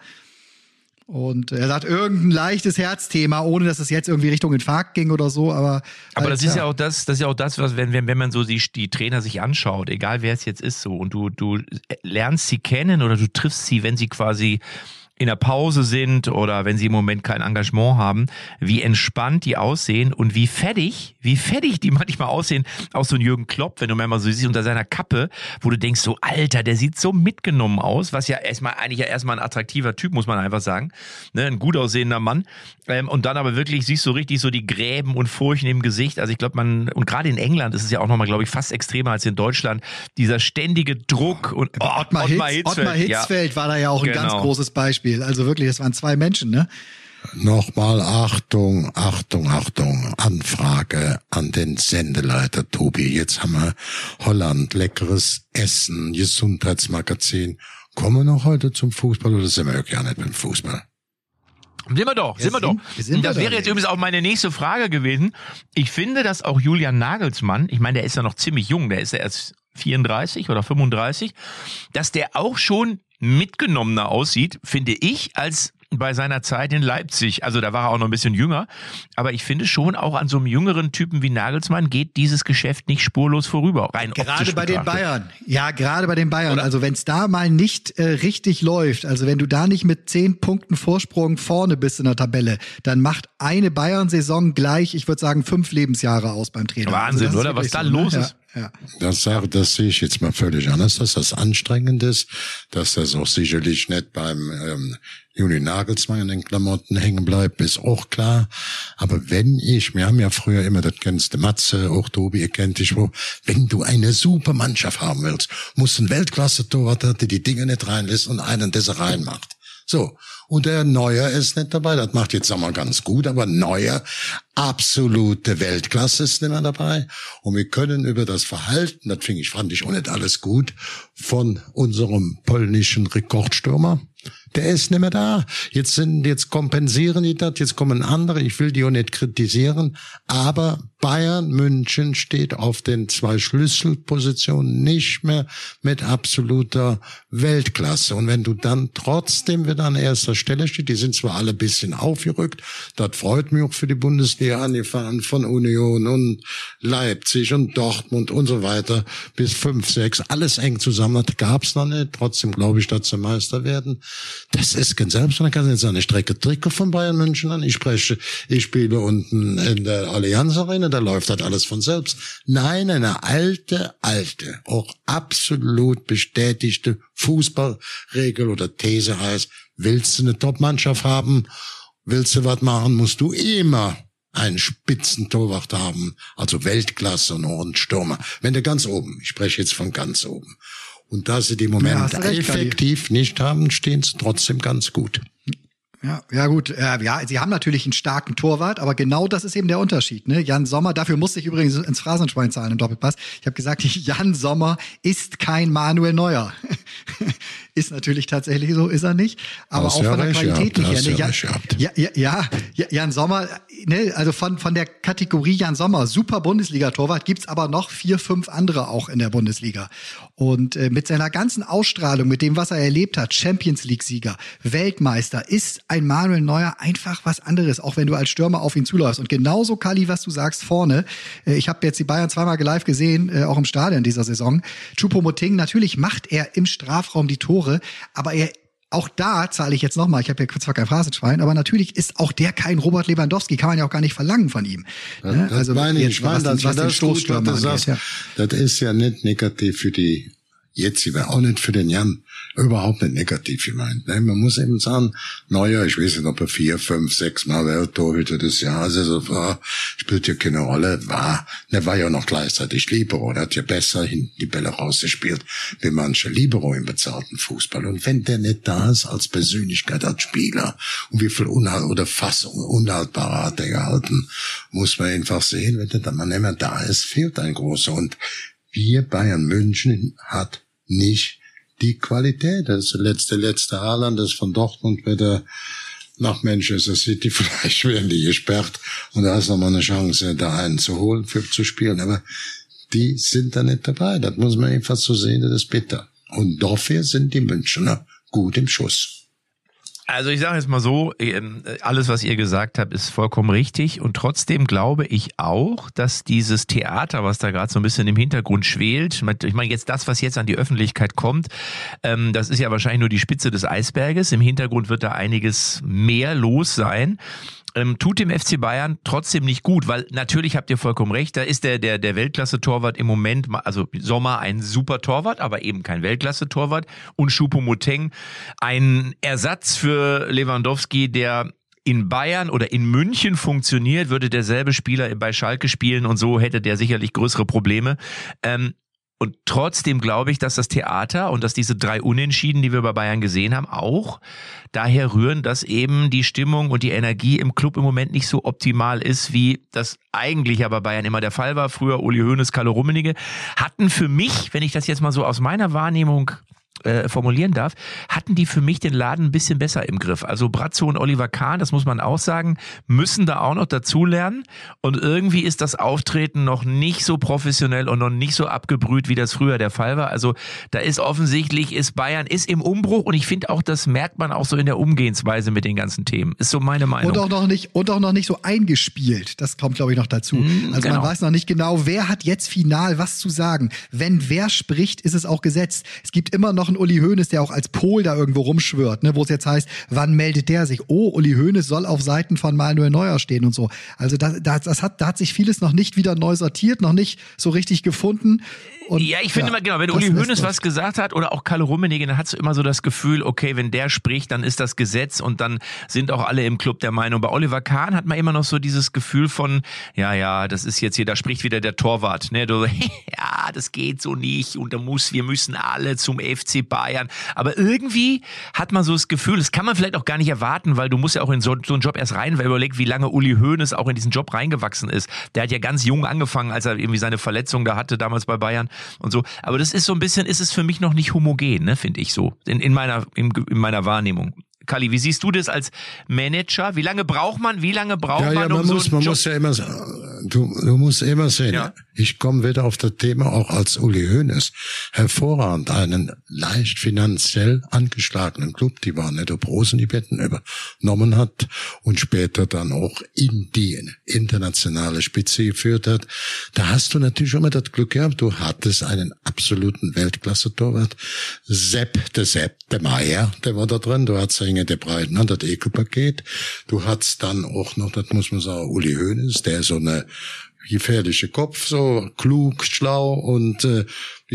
und er sagt irgendein leichtes Herzthema, ohne dass es jetzt irgendwie Richtung Infarkt ging oder so, aber. Aber das ist ja auch das, das ist ja auch das, was, wenn, wenn, wenn man so die, die Trainer sich anschaut, egal wer es jetzt ist, so, und du, du lernst sie kennen oder du triffst sie, wenn sie quasi in der Pause sind oder wenn sie im Moment kein Engagement haben, wie entspannt die aussehen und wie fertig, wie fertig die manchmal aussehen. Auch so ein Jürgen Klopp, wenn du mal so siehst unter seiner Kappe, wo du denkst, so Alter, der sieht so mitgenommen aus, was ja erstmal eigentlich ja erstmal ein attraktiver Typ, muss man einfach sagen. Ne, ein gut aussehender Mann. Ähm, und dann aber wirklich siehst du richtig so die Gräben und Furchen im Gesicht. Also ich glaube, man, und gerade in England ist es ja auch nochmal, glaube ich, fast extremer als in Deutschland, dieser ständige Druck und oh, Ottmar, Ottmar, Hitz, Hitzfeld, Ottmar Hitzfeld ja. war da ja auch ein genau. ganz großes Beispiel. Beispiel. Also wirklich, das waren zwei Menschen, ne? Nochmal Achtung, Achtung, Achtung. Anfrage an den Sendeleiter Tobi. Jetzt haben wir Holland, leckeres Essen, Gesundheitsmagazin. Kommen wir noch heute zum Fußball oder sind wir ja nicht beim Fußball? Sind wir doch, sind wir doch. Sind das wäre jetzt übrigens auch meine nächste Frage gewesen. Ich finde, dass auch Julian Nagelsmann, ich meine, der ist ja noch ziemlich jung, der ist ja erst 34 oder 35, dass der auch schon mitgenommener aussieht, finde ich, als bei seiner Zeit in Leipzig. Also da war er auch noch ein bisschen jünger. Aber ich finde schon, auch an so einem jüngeren Typen wie Nagelsmann geht dieses Geschäft nicht spurlos vorüber. Rein gerade bei den Bayern. Ja, gerade bei den Bayern. Oder? Also wenn es da mal nicht äh, richtig läuft, also wenn du da nicht mit zehn Punkten Vorsprung vorne bist in der Tabelle, dann macht eine Bayern-Saison gleich, ich würde sagen, fünf Lebensjahre aus beim Trainer. Wahnsinn, also oder? Was da ne? los ist. Ja. Das, sage, das sehe ich jetzt mal völlig anders, dass das anstrengend ist, dass das auch sicherlich nicht beim ähm, Juli Nagelsmann in den Klamotten hängen bleibt, ist auch klar. Aber wenn ich, wir haben ja früher immer, das kennst du Matze, auch Tobi, ihr kennt dich wo, wenn du eine super Mannschaft haben willst, musst ein Weltklasse-Torwart, der die Dinge nicht reinlässt und einen, der sie reinmacht. So. Und der Neuer ist nicht dabei. Das macht jetzt einmal ganz gut, aber Neuer, absolute Weltklasse ist nicht mehr dabei. Und wir können über das Verhalten, das fing ich, fand ich auch nicht alles gut, von unserem polnischen Rekordstürmer, der ist nicht mehr da. Jetzt sind, jetzt kompensieren die das, jetzt kommen andere. Ich will die auch nicht kritisieren, aber Bayern München steht auf den zwei Schlüsselpositionen nicht mehr mit absoluter Weltklasse. Und wenn du dann trotzdem wieder an erster Stelle stehst, die sind zwar alle bisschen aufgerückt, das freut mich auch für die Bundesliga angefahren von Union und Leipzig und Dortmund und so weiter bis fünf, sechs, alles eng zusammen. Das gab's noch nicht. Trotzdem glaube ich, dass sie Meister werden. Das ist ganz selbst. Man kann jetzt eine Strecke Tricke von Bayern München an. Ich spreche, ich spiele unten in der Allianz Arena da läuft das alles von selbst. Nein, eine alte, alte, auch absolut bestätigte Fußballregel oder These heißt, willst du eine Top-Mannschaft haben, willst du was machen, musst du immer einen Spitzentorwart haben, also Weltklasse und Stürmer. Wenn du ganz oben, ich spreche jetzt von ganz oben. Und da sie die Momente ja, effektiv nicht haben, stehen sie trotzdem ganz gut. Ja, ja gut, äh, ja, sie haben natürlich einen starken Torwart, aber genau das ist eben der Unterschied. Ne? Jan Sommer, dafür musste ich übrigens ins Phrasenschwein zahlen im Doppelpass. Ich habe gesagt, (laughs) Jan Sommer ist kein Manuel Neuer. (laughs) ist natürlich tatsächlich so, ist er nicht. Aber auch ja von der Qualität gehabt, nicht her. Ne? ja ja, ja, ja, ja, Jan Sommer, ne, also von, von der Kategorie Jan Sommer, super Bundesliga-Torwart, gibt's aber noch vier, fünf andere auch in der Bundesliga. Und äh, mit seiner ganzen Ausstrahlung, mit dem, was er erlebt hat, Champions League-Sieger, Weltmeister, ist ein Manuel Neuer einfach was anderes, auch wenn du als Stürmer auf ihn zuläufst. Und genauso, Kali, was du sagst, vorne, äh, ich habe jetzt die Bayern zweimal live gesehen, äh, auch im Stadion dieser Saison. Choupo-Moting, natürlich macht er im Strafraum die Tore, aber er auch da zahle ich jetzt nochmal, ich habe ja zwar kein Phrasenschwein, aber natürlich ist auch der kein Robert Lewandowski, kann man ja auch gar nicht verlangen von ihm. Ne? Das meine ich, ich meine, was, den- dass was den das was Stoßstürmer angeht. Ja. das ist ja nicht negativ für die jetzige, auch nicht für den Jan, überhaupt nicht negativ gemeint. Ne? Man muss eben sagen, naja, ich weiß nicht, ob er vier, fünf, sechs Mal Welttorhüter des Jahres ist, war, spielt ja keine Rolle, war, der war ja noch gleichzeitig Libero, der hat ja besser hinten die Bälle rausgespielt, wie manche Libero im bezahlten Fußball. Und wenn der nicht da ist als Persönlichkeit, als Spieler, und wie viel Unhalt oder Fassung, Unhaltbare hat er gehalten, muss man einfach sehen, wenn der dann mal nicht mehr da ist, fehlt ein großer. Und wir Bayern München hat nicht die Qualität. Das letzte, letzte Haaland ist von Dortmund wieder nach Manchester City. (laughs) Vielleicht werden die gesperrt und da ist noch mal eine Chance, da einen zu holen, für zu spielen. Aber die sind da nicht dabei. Das muss man einfach so sehen, das ist bitter. Und dafür sind die Münchner gut im Schuss. Also ich sage jetzt mal so, ähm, alles, was ihr gesagt habt, ist vollkommen richtig. Und trotzdem glaube ich auch, dass dieses Theater, was da gerade so ein bisschen im Hintergrund schwelt, ich meine jetzt das, was jetzt an die Öffentlichkeit kommt, ähm, das ist ja wahrscheinlich nur die Spitze des Eisberges. Im Hintergrund wird da einiges mehr los sein. Ähm, tut dem FC Bayern trotzdem nicht gut, weil natürlich habt ihr vollkommen recht, da ist der, der, der Weltklasse-Torwart im Moment, also Sommer ein super Torwart, aber eben kein Weltklasse-Torwart und Choupo-Moteng ein Ersatz für Lewandowski, der in Bayern oder in München funktioniert, würde derselbe Spieler bei Schalke spielen und so hätte der sicherlich größere Probleme. Ähm, und trotzdem glaube ich, dass das Theater und dass diese drei Unentschieden, die wir bei Bayern gesehen haben, auch daher rühren, dass eben die Stimmung und die Energie im Club im Moment nicht so optimal ist, wie das eigentlich ja bei Bayern immer der Fall war. Früher Uli Hoeneß, Kalle Rummenigge hatten für mich, wenn ich das jetzt mal so aus meiner Wahrnehmung äh, formulieren darf, hatten die für mich den Laden ein bisschen besser im Griff. Also Brazzo und Oliver Kahn, das muss man auch sagen, müssen da auch noch dazulernen. Und irgendwie ist das Auftreten noch nicht so professionell und noch nicht so abgebrüht, wie das früher der Fall war. Also da ist offensichtlich, ist Bayern ist im Umbruch und ich finde auch, das merkt man auch so in der Umgehensweise mit den ganzen Themen. Ist so meine Meinung. Und auch noch nicht und auch noch nicht so eingespielt. Das kommt, glaube ich, noch dazu. also genau. man weiß noch nicht genau, wer hat jetzt final was zu sagen. Wenn wer spricht, ist es auch gesetzt. Es gibt immer noch einen Uli Hoeneß, der auch als Pol da irgendwo rumschwört, ne, wo es jetzt heißt, wann meldet der sich? Oh, Uli Hoeneß soll auf Seiten von Manuel Neuer stehen und so. Also das, das, das hat, da hat sich vieles noch nicht wieder neu sortiert, noch nicht so richtig gefunden. Und, ja, ich finde immer, genau, wenn Uli Hoeneß was gesagt hat oder auch Kalle Rummenigge, dann hast du immer so das Gefühl, okay, wenn der spricht, dann ist das Gesetz und dann sind auch alle im Club der Meinung. Bei Oliver Kahn hat man immer noch so dieses Gefühl von, ja, ja, das ist jetzt hier, da spricht wieder der Torwart, ne, du, (laughs) ja, das geht so nicht und da muss, wir müssen alle zum FC Bayern. Aber irgendwie hat man so das Gefühl, das kann man vielleicht auch gar nicht erwarten, weil du musst ja auch in so, so einen Job erst rein, weil überleg, wie lange Uli Hoeneß auch in diesen Job reingewachsen ist. Der hat ja ganz jung angefangen, als er irgendwie seine Verletzung da hatte, damals bei Bayern und so. Aber das ist so ein bisschen, ist es für mich noch nicht homogen, ne, finde ich so, in, in, meiner, in, in meiner Wahrnehmung. Kali, wie siehst du das als Manager? Wie lange braucht man, wie lange braucht Ja, ja, man, um man so muss, einen man Job? muss ja immer, du, du musst immer sehen, Ja. ich komme wieder auf das Thema auch als Uli Hoeneß, hervorragend einen leicht finanziell angeschlagenen Club, die waren nicht ob Rosen die Betten übernommen hat und später dann auch in die internationale Spitze geführt hat. Da hast du natürlich immer das Glück gehabt, du hattest einen absoluten Weltklasse-Torwart, Sepp, der Sepp, der Meier, der war da drin, du hattest Inge der Breiten, das Ekelpaket, du hattest dann auch noch, das muss man sagen, Uli Hoeneß, der so eine gefährliche Kopf, so klug, schlau und äh,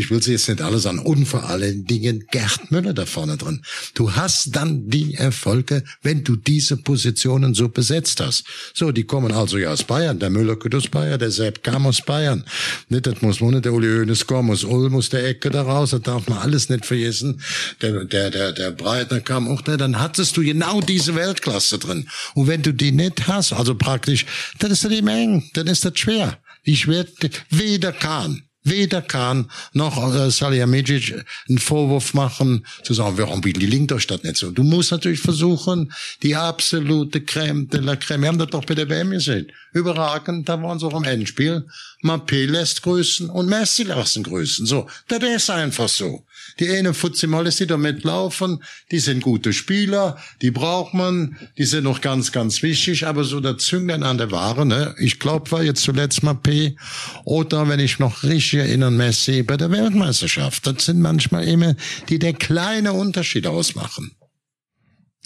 ich will sie jetzt nicht alles an und vor allen Dingen Gerd Müller da vorne drin. Du hast dann die Erfolge, wenn du diese Positionen so besetzt hast. So, die kommen also ja aus Bayern. Der Müller kommt aus Bayern, der Sepp kam aus Bayern. Nicht, das muss man nicht, der Uli Hoeneß kommen, aus Ulm, aus der Ecke da raus, das darf man alles nicht vergessen. Der, der, der, der Breitner kam auch da, dann hattest du genau diese Weltklasse drin. Und wenn du die nicht hast, also praktisch, dann ist das eben eng, dann ist das schwer. Ich werde weder kann weder Kahn noch äh, Salihamidzic einen Vorwurf machen, zu sagen, warum gelingt euch das nicht so? Du musst natürlich versuchen, die absolute Creme de la Creme, wir haben das doch bei der WM gesehen, überragend, da waren sie auch im Endspiel, Mappé lässt grüßen und Messi lassen grüßen, so, das ist einfach so. Die eine Fuzimales, die da mitlaufen, die sind gute Spieler, die braucht man, die sind noch ganz, ganz wichtig, aber so der Zünglein an der Ware, ne? Ich glaube, war jetzt zuletzt mal P oder wenn ich noch richtig erinnere, Messi bei der Weltmeisterschaft. Das sind manchmal immer, die der kleine Unterschied ausmachen.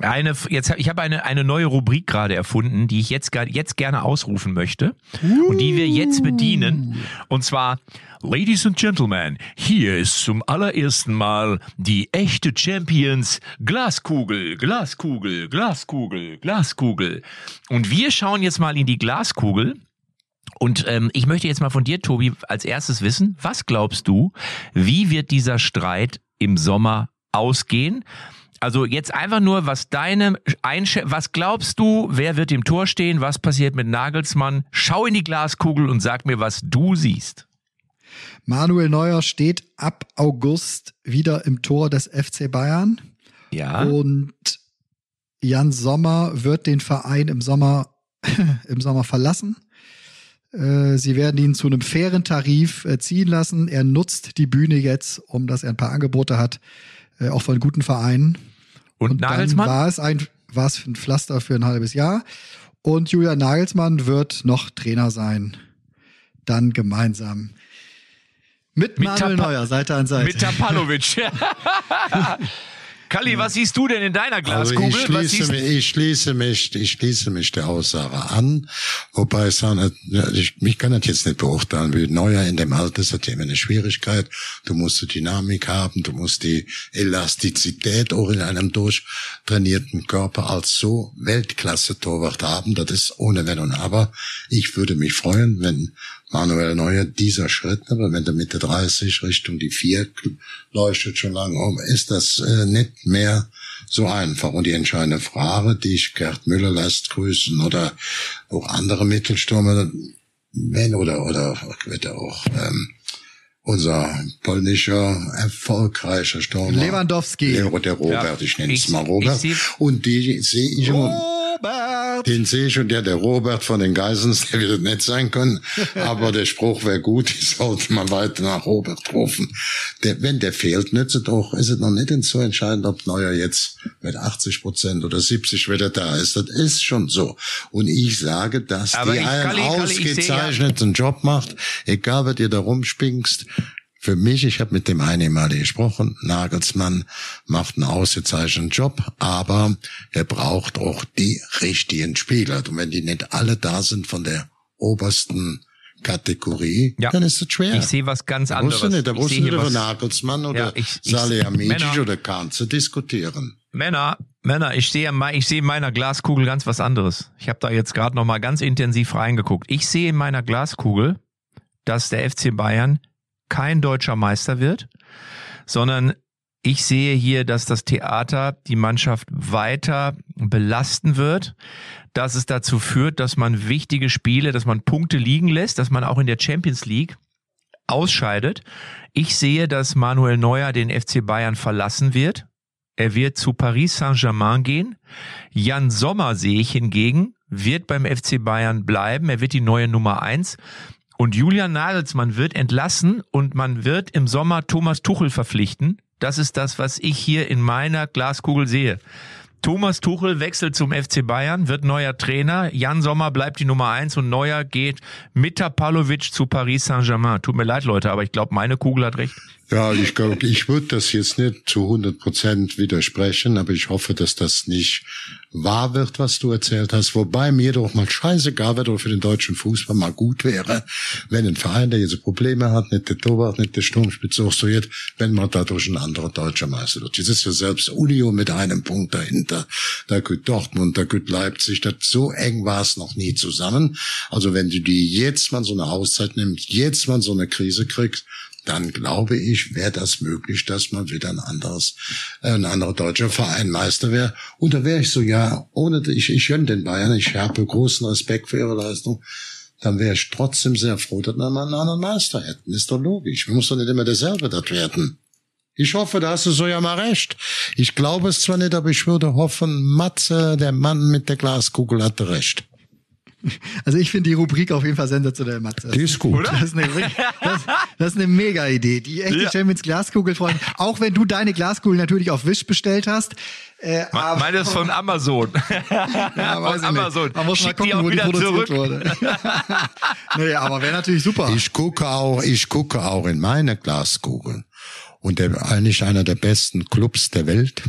Eine, jetzt, ich habe eine, eine neue Rubrik gerade erfunden, die ich jetzt, jetzt gerne ausrufen möchte und die wir jetzt bedienen. Und zwar, Ladies and Gentlemen, hier ist zum allerersten Mal die echte Champions Glaskugel, Glaskugel, Glaskugel, Glaskugel. Und wir schauen jetzt mal in die Glaskugel. Und ähm, ich möchte jetzt mal von dir, Tobi, als erstes wissen, was glaubst du, wie wird dieser Streit im Sommer ausgehen? Also jetzt einfach nur, was deine Einsch was glaubst du, wer wird im Tor stehen, was passiert mit Nagelsmann? Schau in die Glaskugel und sag mir, was du siehst. Manuel Neuer steht ab August wieder im Tor des FC Bayern. Ja. Und Jan Sommer wird den Verein im Sommer, (laughs) im Sommer verlassen. Äh, sie werden ihn zu einem fairen Tarif äh, ziehen lassen. Er nutzt die Bühne jetzt, um dass er ein paar Angebote hat, äh, auch von guten Vereinen. Und, Und Nagelsmann? war es ein, war es ein Pflaster für ein halbes Jahr. Und Julian Nagelsmann wird noch Trainer sein. Dann gemeinsam mit, mit Manuel Neuer, Seite an Seite. Mit Tapalovic. (laughs) (laughs) Kalli, was siehst du denn in deiner Glaskugel? Also ich, schließe mich, ich, schließe mich, ich schließe mich der Aussage an, wobei es dann, ich, mich kann das jetzt nicht beurteilen, wie Neuer in dem Alter ist das ja immer eine Schwierigkeit. Du musst die Dynamik haben, du musst die Elastizität auch in einem durchtrainierten Körper als so Weltklasse-Torwart haben. Das ist ohne Wenn und Aber. Ich würde mich freuen, wenn Manuel Neuer dieser Schritt, aber wenn der Mitte 30 Richtung die 4 leuchtet schon lange um, ist das äh, nicht mehr so einfach. Und die entscheidende Frage, die ich Gerd Müller lässt grüßen oder auch andere Mittelstürmer, wenn oder oder wird er auch ähm, unser polnischer erfolgreicher Stürmer Lewandowski, der, der Robert, ja. ich nenne es mal Robert, und die sehe ich immer Robert. Den sehe ich und der, der Robert von den Geisens, der wird nett sein können. (laughs) Aber der Spruch wäre gut, ich sollte mal weiter nach Robert rufen. Der, wenn der fehlt, nützt es doch, ist es noch nicht so entscheidend, ob Neuer jetzt mit 80 Prozent oder 70 wieder da ist. Das ist schon so. Und ich sage, dass Aber die einen ausgezeichneten Job macht, egal, was ihr da rumspinkst, für mich, ich habe mit dem einen mal gesprochen, Nagelsmann macht einen ausgezeichneten Job, aber er braucht auch die richtigen Spieler. Und wenn die nicht alle da sind von der obersten Kategorie, ja. dann ist es schwer. Ich sehe was ganz anderes. Da nicht, da musst du nicht über Nagelsmann oder ja, ich, Salihamidzic oder Kahn zu diskutieren. Männer, Männer, ich sehe, ich sehe in meiner Glaskugel ganz was anderes. Ich habe da jetzt gerade noch mal ganz intensiv reingeguckt. Ich sehe in meiner Glaskugel, dass der FC Bayern kein deutscher Meister wird, sondern ich sehe hier, dass das Theater die Mannschaft weiter belasten wird, dass es dazu führt, dass man wichtige Spiele, dass man Punkte liegen lässt, dass man auch in der Champions League ausscheidet. Ich sehe, dass Manuel Neuer den FC Bayern verlassen wird. Er wird zu Paris Saint-Germain gehen. Jan Sommer sehe ich hingegen, wird beim FC Bayern bleiben. Er wird die neue Nummer eins. Und Julian Nagelsmann wird entlassen und man wird im Sommer Thomas Tuchel verpflichten. Das ist das, was ich hier in meiner Glaskugel sehe. Thomas Tuchel wechselt zum FC Bayern, wird neuer Trainer. Jan Sommer bleibt die Nummer eins und Neuer geht mit Tapalovic zu Paris Saint-Germain. Tut mir leid, Leute, aber ich glaube, meine Kugel hat recht. Ja, ich glaube, ich würde das jetzt nicht zu 100 Prozent widersprechen, aber ich hoffe, dass das nicht wahr wird, was du erzählt hast. Wobei mir doch mal scheißegal wird oder für den deutschen Fußball mal gut wäre, wenn ein Verein, der jetzt Probleme hat, nicht der Torwart, nicht der Sturmspitze jetzt, wenn man dadurch ein anderer deutscher Meister wird. Jetzt ist ja selbst Union mit einem Punkt dahinter. Da geht Dortmund, da geht Leipzig. Das, so eng war es noch nie zusammen. Also wenn du die jetzt mal so eine Auszeit nimmst, jetzt mal so eine Krise kriegst, dann glaube ich, wäre das möglich, dass man wieder ein anderes, äh, ein anderer deutscher Verein Meister wäre. Und da wäre ich so, ja, ohne, ich, ich gönne den Bayern, ich habe großen Respekt für ihre Leistung, dann wäre ich trotzdem sehr froh, dass wir mal einen anderen Meister hätten. Ist doch logisch. Wir müssen doch nicht immer derselbe das werden. Ich hoffe, da hast du so ja mal recht. Ich glaube es zwar nicht, aber ich würde hoffen, Matze, der Mann mit der Glaskugel, hatte recht. Also ich finde die Rubrik auf jeden Fall sensationell, Matze. Die ist gut. Das ist eine, das, das ist eine mega Idee. Die echte ja. Champions Glaskugel, Freunde. Auch wenn du deine Glaskugel natürlich auf Wish bestellt hast. Äh, aber, Meine ist von Amazon. (laughs) ja, weiß von Amazon. Man muss Schick mal gucken, wo die produziert zurück. wurde. (laughs) nee, aber wäre natürlich super. Ich gucke auch, ich gucke auch in meine Glaskugel. Und der, eigentlich einer der besten Clubs der Welt.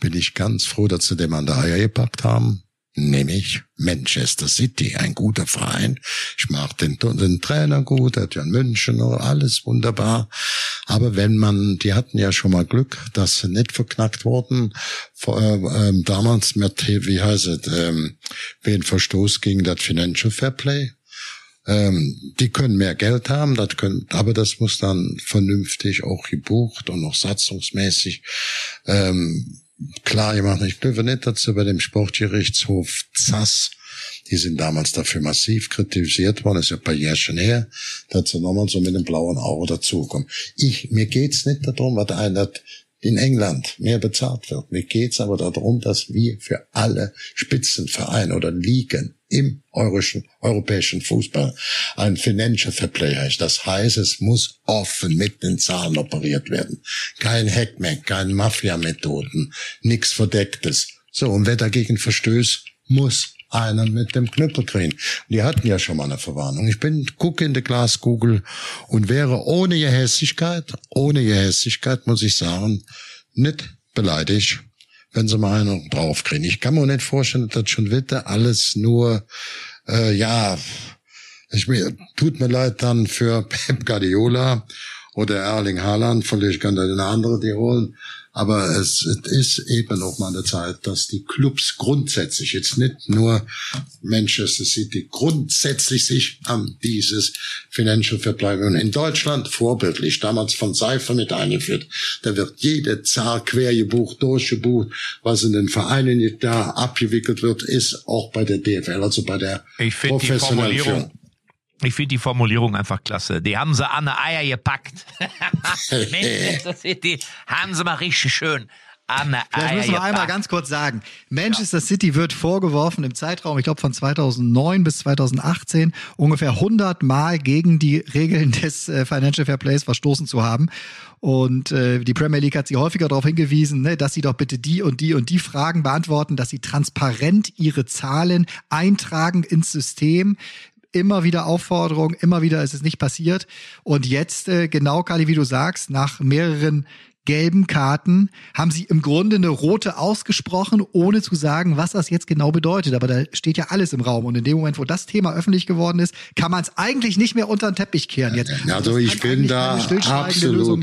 Bin ich ganz froh, dass sie dem an der Eier gepackt haben nämlich Manchester City, ein guter Verein. Ich mag den, den Trainer gut, hat ja in München, alles wunderbar. Aber wenn man, die hatten ja schon mal Glück, dass sie nicht verknackt wurden, äh, äh, damals mit, wie heißt es, ähm, wen Verstoß gegen das Financial Fair Play. Ähm, die können mehr Geld haben, das können, aber das muss dann vernünftig auch gebucht und noch satzungsmäßig ähm, klar gemacht. Ich glaube nicht, sie bei dem Sportgerichtshof ZAS, die sind damals dafür massiv kritisiert worden, das ist ja ein paar Jahre schon her, sie nochmal so mit dem blauen Auge dazukommen. Ich, mir geht's nicht darum, was einer in England mehr bezahlt wird. Mir geht's aber darum, dass wir für alle Spitzenvereine oder Ligen im europäischen Fußball ein Financial Fair Play heißt. Das heißt, es muss offen mit den Zahlen operiert werden. Kein Hackmack, keine Mafia-Methoden, nichts Verdecktes. So, und wer dagegen verstößt, muss einen mit dem Knüppel kriegen. Die hatten ja schon mal eine Verwarnung. Ich bin, gucke in die Glaskugel und wäre ohne Gehässigkeit, ohne Gehässigkeit, muss ich sagen, nicht beleidigt, wenn sie mal einen draufkriegen. Ich kann mir nicht vorstellen, dass das schon wieder alles nur, äh, ja, ich mir, tut mir leid dann für (laughs) Pep Guardiola oder Erling Haaland, vielleicht kann da eine andere die holen. Aber es, es ist eben auch mal eine Zeit, dass die Clubs grundsätzlich, jetzt nicht nur Manchester City, grundsätzlich sich an dieses Financial Fair Play und in Deutschland vorbildlich, damals von Seifer mit eingeführt. Da wird jede Zahl quer gebucht, durchgebucht, was in den Vereinen da abgewickelt wird, ist auch bei der DFL, also bei der ich professionellen Führung. Ich finde die Formulierung einfach klasse. Die haben sie an die Eier gepackt. (laughs) Manchester City haben sie mal richtig schön an die Eier Das müssen wir einmal ganz kurz sagen. Manchester ja. City wird vorgeworfen im Zeitraum, ich glaube von 2009 bis 2018, ungefähr 100 Mal gegen die Regeln des äh, Financial Fair Plays verstoßen zu haben. Und äh, die Premier League hat sie häufiger darauf hingewiesen, ne, dass sie doch bitte die und die und die Fragen beantworten, dass sie transparent ihre Zahlen eintragen ins System immer wieder Aufforderung, immer wieder ist es nicht passiert. Und jetzt, äh, genau, Kali, wie du sagst, nach mehreren gelben Karten haben sie im Grunde eine rote ausgesprochen, ohne zu sagen, was das jetzt genau bedeutet. Aber da steht ja alles im Raum. Und in dem Moment, wo das Thema öffentlich geworden ist, kann man es eigentlich nicht mehr unter den Teppich kehren. Jetzt, also ich bin da absolut,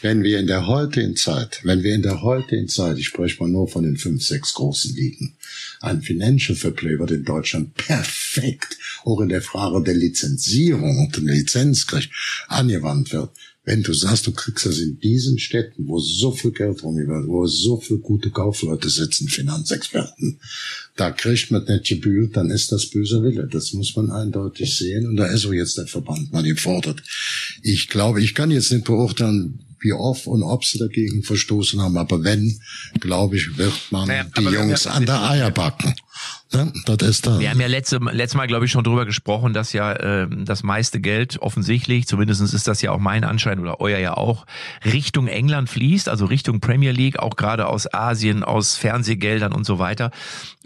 wenn wir in der heutigen Zeit, wenn wir in der heutigen Zeit, ich spreche mal nur von den fünf, sechs großen Ligen, ein Financial Fair Play wird in Deutschland perfekt auch in der Frage der Lizenzierung und der Lizenzrecht angewandt wird. Wenn du sagst, du kriegst das in diesen Städten, wo so viel Geld rumgeht, wo so viel gute Kaufleute sitzen, Finanzexperten, da kriegt man nicht gebührt, dann ist das böse Wille. Das muss man eindeutig sehen. Und da ist auch jetzt der Verband mal gefordert. Ich glaube, ich kann jetzt nicht beurteilen, wie oft und ob sie dagegen verstoßen haben. Aber wenn, glaube ich, wird man ja, die Jungs an der Eier backen. Ne? Das ist da. Wir haben ja letzte, letztes Mal, glaube ich, schon drüber gesprochen, dass ja äh, das meiste Geld offensichtlich, zumindest ist das ja auch mein Anschein oder euer ja auch, Richtung England fließt, also Richtung Premier League, auch gerade aus Asien, aus Fernsehgeldern und so weiter.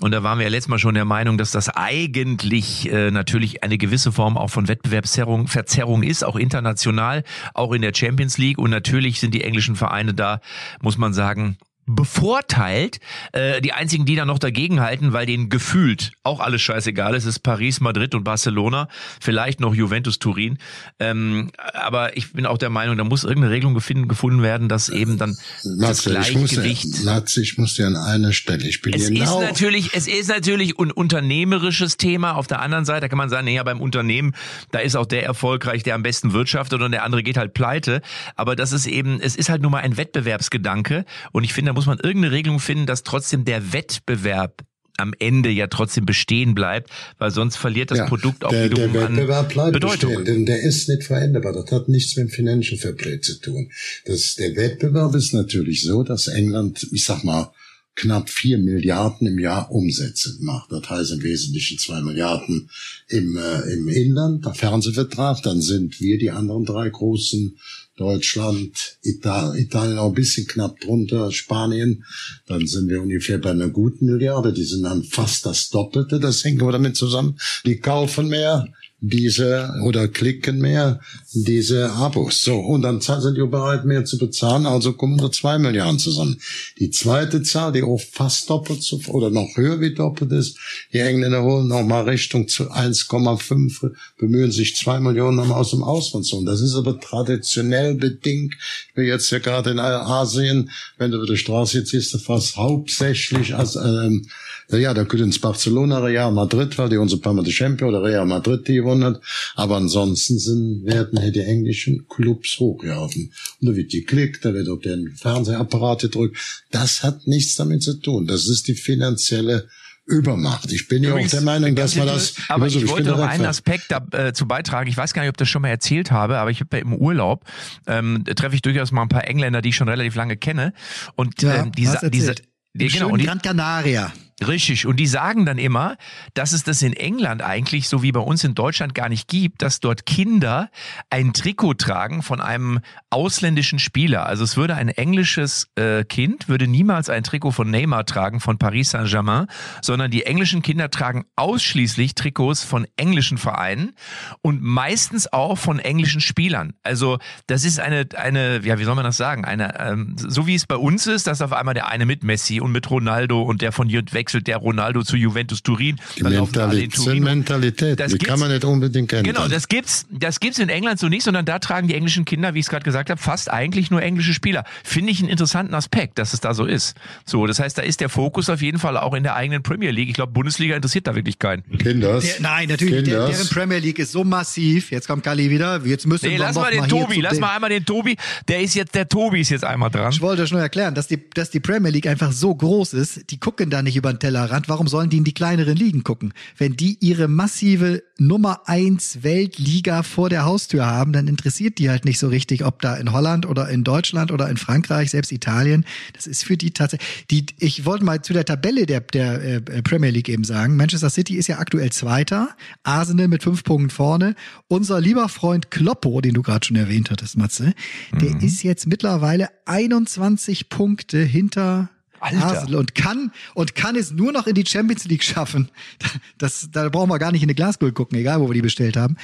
Und da waren wir ja letztes Mal schon der Meinung, dass das eigentlich äh, natürlich eine gewisse Form auch von Wettbewerbsverzerrung Verzerrung ist, auch international, auch in der Champions League. Und natürlich sind die englischen Vereine da, muss man sagen, bevorteilt. Äh, die einzigen, die da noch dagegen halten, weil denen gefühlt auch alles scheißegal ist, ist Paris, Madrid und Barcelona, vielleicht noch Juventus Turin. Ähm, aber ich bin auch der Meinung, da muss irgendeine Regelung gefunden, gefunden werden, dass eben dann das Matze, ich muss, Gleichgewicht. dir, Matze, ich muss dir an einer Stelle, ich bin Es ist genau, natürlich, es ist natürlich ein unternehmerisches Thema. Auf der anderen Seite kann man sagen, naja, beim Unternehmen, da ist auch der erfolgreich, der am besten wirtschaftet und der andere geht halt pleite. Aber das ist eben, es ist halt nur mal ein Wettbewerbsgedanke. Und ich finde, muss man irgendeine Regelung finden, dass trotzdem der Wettbewerb am Ende ja trotzdem bestehen bleibt, weil sonst verliert das ja, Produkt auch der, der wiederum Wettbewerb an bleibt Bedeutung. bestehen, denn der ist nicht veränderbar. Das hat nichts mit dem Financial Fairplay zu tun. Das, der Wettbewerb ist natürlich so, dass England, ich sag mal, knapp vier Milliarden im Jahr Umsätze macht. Das heißt im Wesentlichen zwei Milliarden im, äh, im Inland, der Fernsehvertrag. Dann sind wir die anderen drei großen Deutschland, Italien, Italien auch ein bisschen knapp drunter, Spanien, dann sind wir ungefähr bei einer guten Milliarde, die sind dann fast das Doppelte, das hängt aber damit zusammen, die kaufen mehr, diese oder klicken mehr diese Abos. So, und dann sind die bereit, mehr zu bezahlen, also kommen da zwei Milliarden zusammen. Die zweite Zahl, die auch fast doppelt so, oder noch höher wie doppelt ist, die Engländer holen noch mal Richtung zu 1,5, bemühen sich zwei Millionen nochmal aus dem Ausland zu holen. Das ist aber traditionell bedingt, wie jetzt ja gerade in Asien, wenn du über die Straße du fast hauptsächlich als, ähm, ja, da könnte ins Barcelona, Real Madrid, weil die unsere permanente Champion oder Real Madrid die gewonnen hat. Aber ansonsten sind, werden hier die englischen Clubs hochgehalten. Und da wird geklickt, da wird auf den Fernsehapparat gedrückt. Das hat nichts damit zu tun. Das ist die finanzielle Übermacht. Ich bin ja auch der Meinung, dass man das. Aber also, ich wollte noch einen Aspekt dazu beitragen. Ich weiß gar nicht, ob ich das schon mal erzählt habe, aber ich habe ja im Urlaub ähm, treffe ich durchaus mal ein paar Engländer, die ich schon relativ lange kenne. Und Ja, ähm, die, hast sa- die, genau, und die, Gran Canaria. Richtig. Und die sagen dann immer, dass es das in England eigentlich, so wie bei uns in Deutschland, gar nicht gibt, dass dort Kinder ein Trikot tragen von einem ausländischen Spieler. Also es würde ein englisches äh, Kind, würde niemals ein Trikot von Neymar tragen, von Paris Saint-Germain, sondern die englischen Kinder tragen ausschließlich Trikots von englischen Vereinen und meistens auch von englischen Spielern. Also das ist eine, eine, ja, wie soll man das sagen? Eine, ähm, so wie es bei uns ist, dass auf einmal der eine mit Messi und mit Ronaldo und der von Ju- wechselt der Ronaldo zu Juventus Turin. Die dann Mentalität, Turin. Mentalität Das die kann man nicht unbedingt ändern. Genau, das gibt's, das gibt's in England so nicht, sondern da tragen die englischen Kinder, wie ich es gerade gesagt habe, fast eigentlich nur englische Spieler. Finde ich einen interessanten Aspekt, dass es da so ist. So, das heißt, da ist der Fokus auf jeden Fall auch in der eigenen Premier League. Ich glaube, Bundesliga interessiert da wirklich keinen. Kinders. Der, nein, natürlich, der, Kinders. deren Premier League ist so massiv. Jetzt kommt Kali wieder. Jetzt müssen Nee, wir lass noch mal den hier Tobi, lass dem- mal einmal den Tobi. Der ist jetzt, der Tobi ist jetzt einmal dran. Ich wollte euch nur erklären, dass die, dass die Premier League einfach so groß ist, die gucken da nicht über den Tellerrand. Warum sollen die in die kleineren Ligen gucken? Wenn die ihre massive Nummer eins Weltliga vor der Haustür haben, dann interessiert die halt nicht so richtig, ob da in Holland oder in Deutschland oder in Frankreich, selbst Italien. Das ist für die tatsächlich. Die, ich wollte mal zu der Tabelle der, der äh, Premier League eben sagen. Manchester City ist ja aktuell Zweiter, Arsenal mit fünf Punkten vorne. Unser lieber Freund Kloppo, den du gerade schon erwähnt hattest, Matze, der ist jetzt mittlerweile 21 Punkte hinter Alter. Arsenal und kann und kann es nur noch in die Champions League schaffen. (laughs) Das, da brauchen wir gar nicht in eine Glaskugel gucken, egal wo wir die bestellt haben.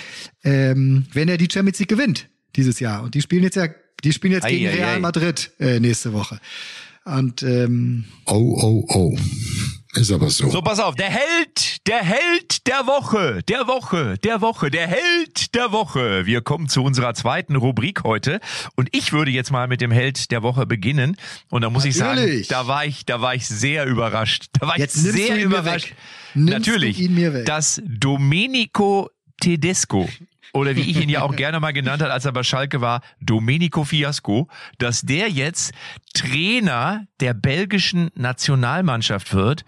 Ähm, wenn er die Champions League gewinnt dieses Jahr und die spielen jetzt ja, die spielen jetzt Ei, gegen ei, Real ei. Madrid äh, nächste Woche. Und ähm, Oh, oh, oh. Ist aber so. So, pass auf, der Held, der Held der Woche, der Woche, der Woche, der Held der Woche. Wir kommen zu unserer zweiten Rubrik heute und ich würde jetzt mal mit dem Held der Woche beginnen und da muss ich sagen, Natürlich. da war ich, da war ich sehr überrascht. Da war Jetzt ich sehr überrascht. Natürlich, du dass Domenico Tedesco oder wie ich ihn ja auch gerne mal genannt hat, als er bei Schalke war, Domenico Fiasco, dass der jetzt Trainer der belgischen Nationalmannschaft wird,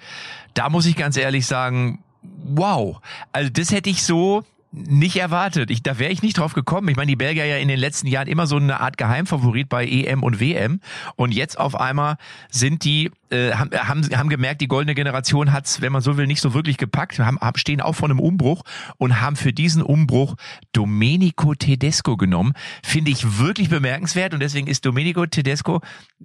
da muss ich ganz ehrlich sagen, wow. Also das hätte ich so nicht erwartet. Ich, da wäre ich nicht drauf gekommen. Ich meine, die Belgier ja in den letzten Jahren immer so eine Art Geheimfavorit bei EM und WM. Und jetzt auf einmal sind die äh, haben, haben, haben gemerkt, die goldene Generation hat's, wenn man so will, nicht so wirklich gepackt, haben, haben, stehen auch vor einem Umbruch und haben für diesen Umbruch Domenico Tedesco genommen. Finde ich wirklich bemerkenswert und deswegen ist Domenico Tedesco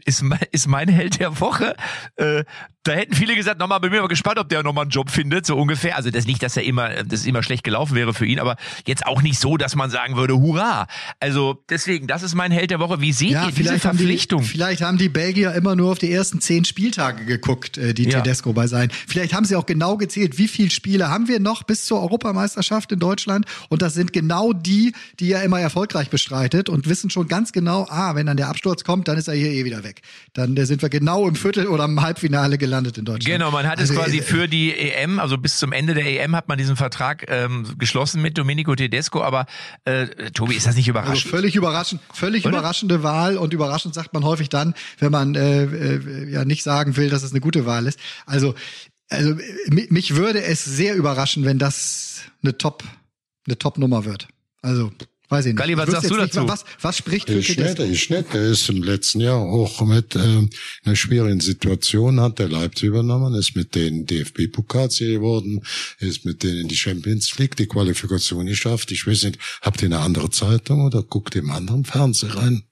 ist, ist mein Held der Woche. Äh, da hätten viele gesagt, nochmal, bin mir mal gespannt, ob der nochmal einen Job findet, so ungefähr. Also das nicht, dass er immer, das immer schlecht gelaufen wäre für ihn, aber jetzt auch nicht so, dass man sagen würde, hurra. Also deswegen, das ist mein Held der Woche. Wie seht ihr diese haben, die, Verpflichtung? vielleicht haben die Belgier immer nur auf die ersten zehn Spieltage geguckt, äh, die Ja. Tedesco bei sein. Vielleicht haben sie auch genau gezählt, wie viele Spiele haben wir noch bis zur Europameisterschaft in Deutschland. Und das sind genau die, die er immer erfolgreich bestreitet und wissen schon ganz genau, ah, wenn dann der Absturz kommt, dann ist er hier eh wieder weg. Dann äh, sind wir genau im Viertel- oder im Halbfinale gelandet in Deutschland. Genau, man hat Also, es quasi äh, für die EM, also bis zum Ende der EM hat man diesen Vertrag ähm, geschlossen mit Domenico Tedesco, aber äh, Tobi, ist das nicht Also überraschend? völlig überraschend, völlig Oder? überraschende Wahl und überraschend sagt man häufig dann, wenn man äh, äh, ja nicht sagen will, dass es eine gute Wahl ist. Also, also äh, mi- mich würde es sehr überraschen, wenn das eine Top, eine Top-Nummer wird. Also weiß ich nicht. Galli, was sagst du dazu? Was, was spricht für Tedesco? ist nicht. Der ist im letzten Jahr auch mit ähm, einer schwierigen Situation, hat der Leipzig übernommen, ist mit denen DFB-Pokalsieger geworden, ist mit denen in die Champions League die Qualifikation geschafft. Ich weiß nicht, habt ihr eine andere Zeitung oder guckt ihr im anderen Fernseher rein?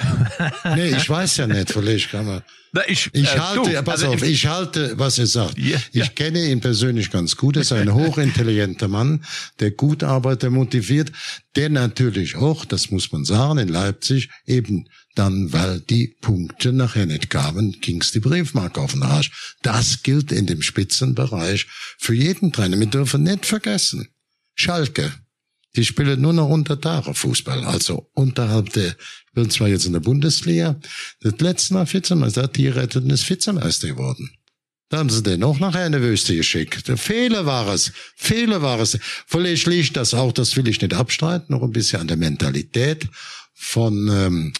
(laughs) nee, ich weiß ja nicht, vielleicht kann man. Na, ich Ich äh, halte, du, pass also auf, ich halte, was er sagt. Ja, ich ja. kenne ihn persönlich ganz gut. Er ist ein hochintelligenter Mann, der gut arbeitet, motiviert, der natürlich auch, das muss man sagen, in Leipzig eben dann, weil die Punkte nachher nicht kamen, ging's die Briefmarke auf den Arsch. Das gilt in dem Spitzenbereich für jeden Trainer. Wir dürfen nicht vergessen. Schalke. Die spielen nur noch unter Tage Fußball, also unterhalb der, bin zwar jetzt in der Bundesliga, das letzte Mal Vizemeister, die retteten ist Vizemeister geworden. Da haben sie den auch nachher in die Wüste geschickt. Fehler war es. Fehler war es. Vielleicht liegt das auch, das will ich nicht abstreiten, noch ein bisschen an der Mentalität von ähm,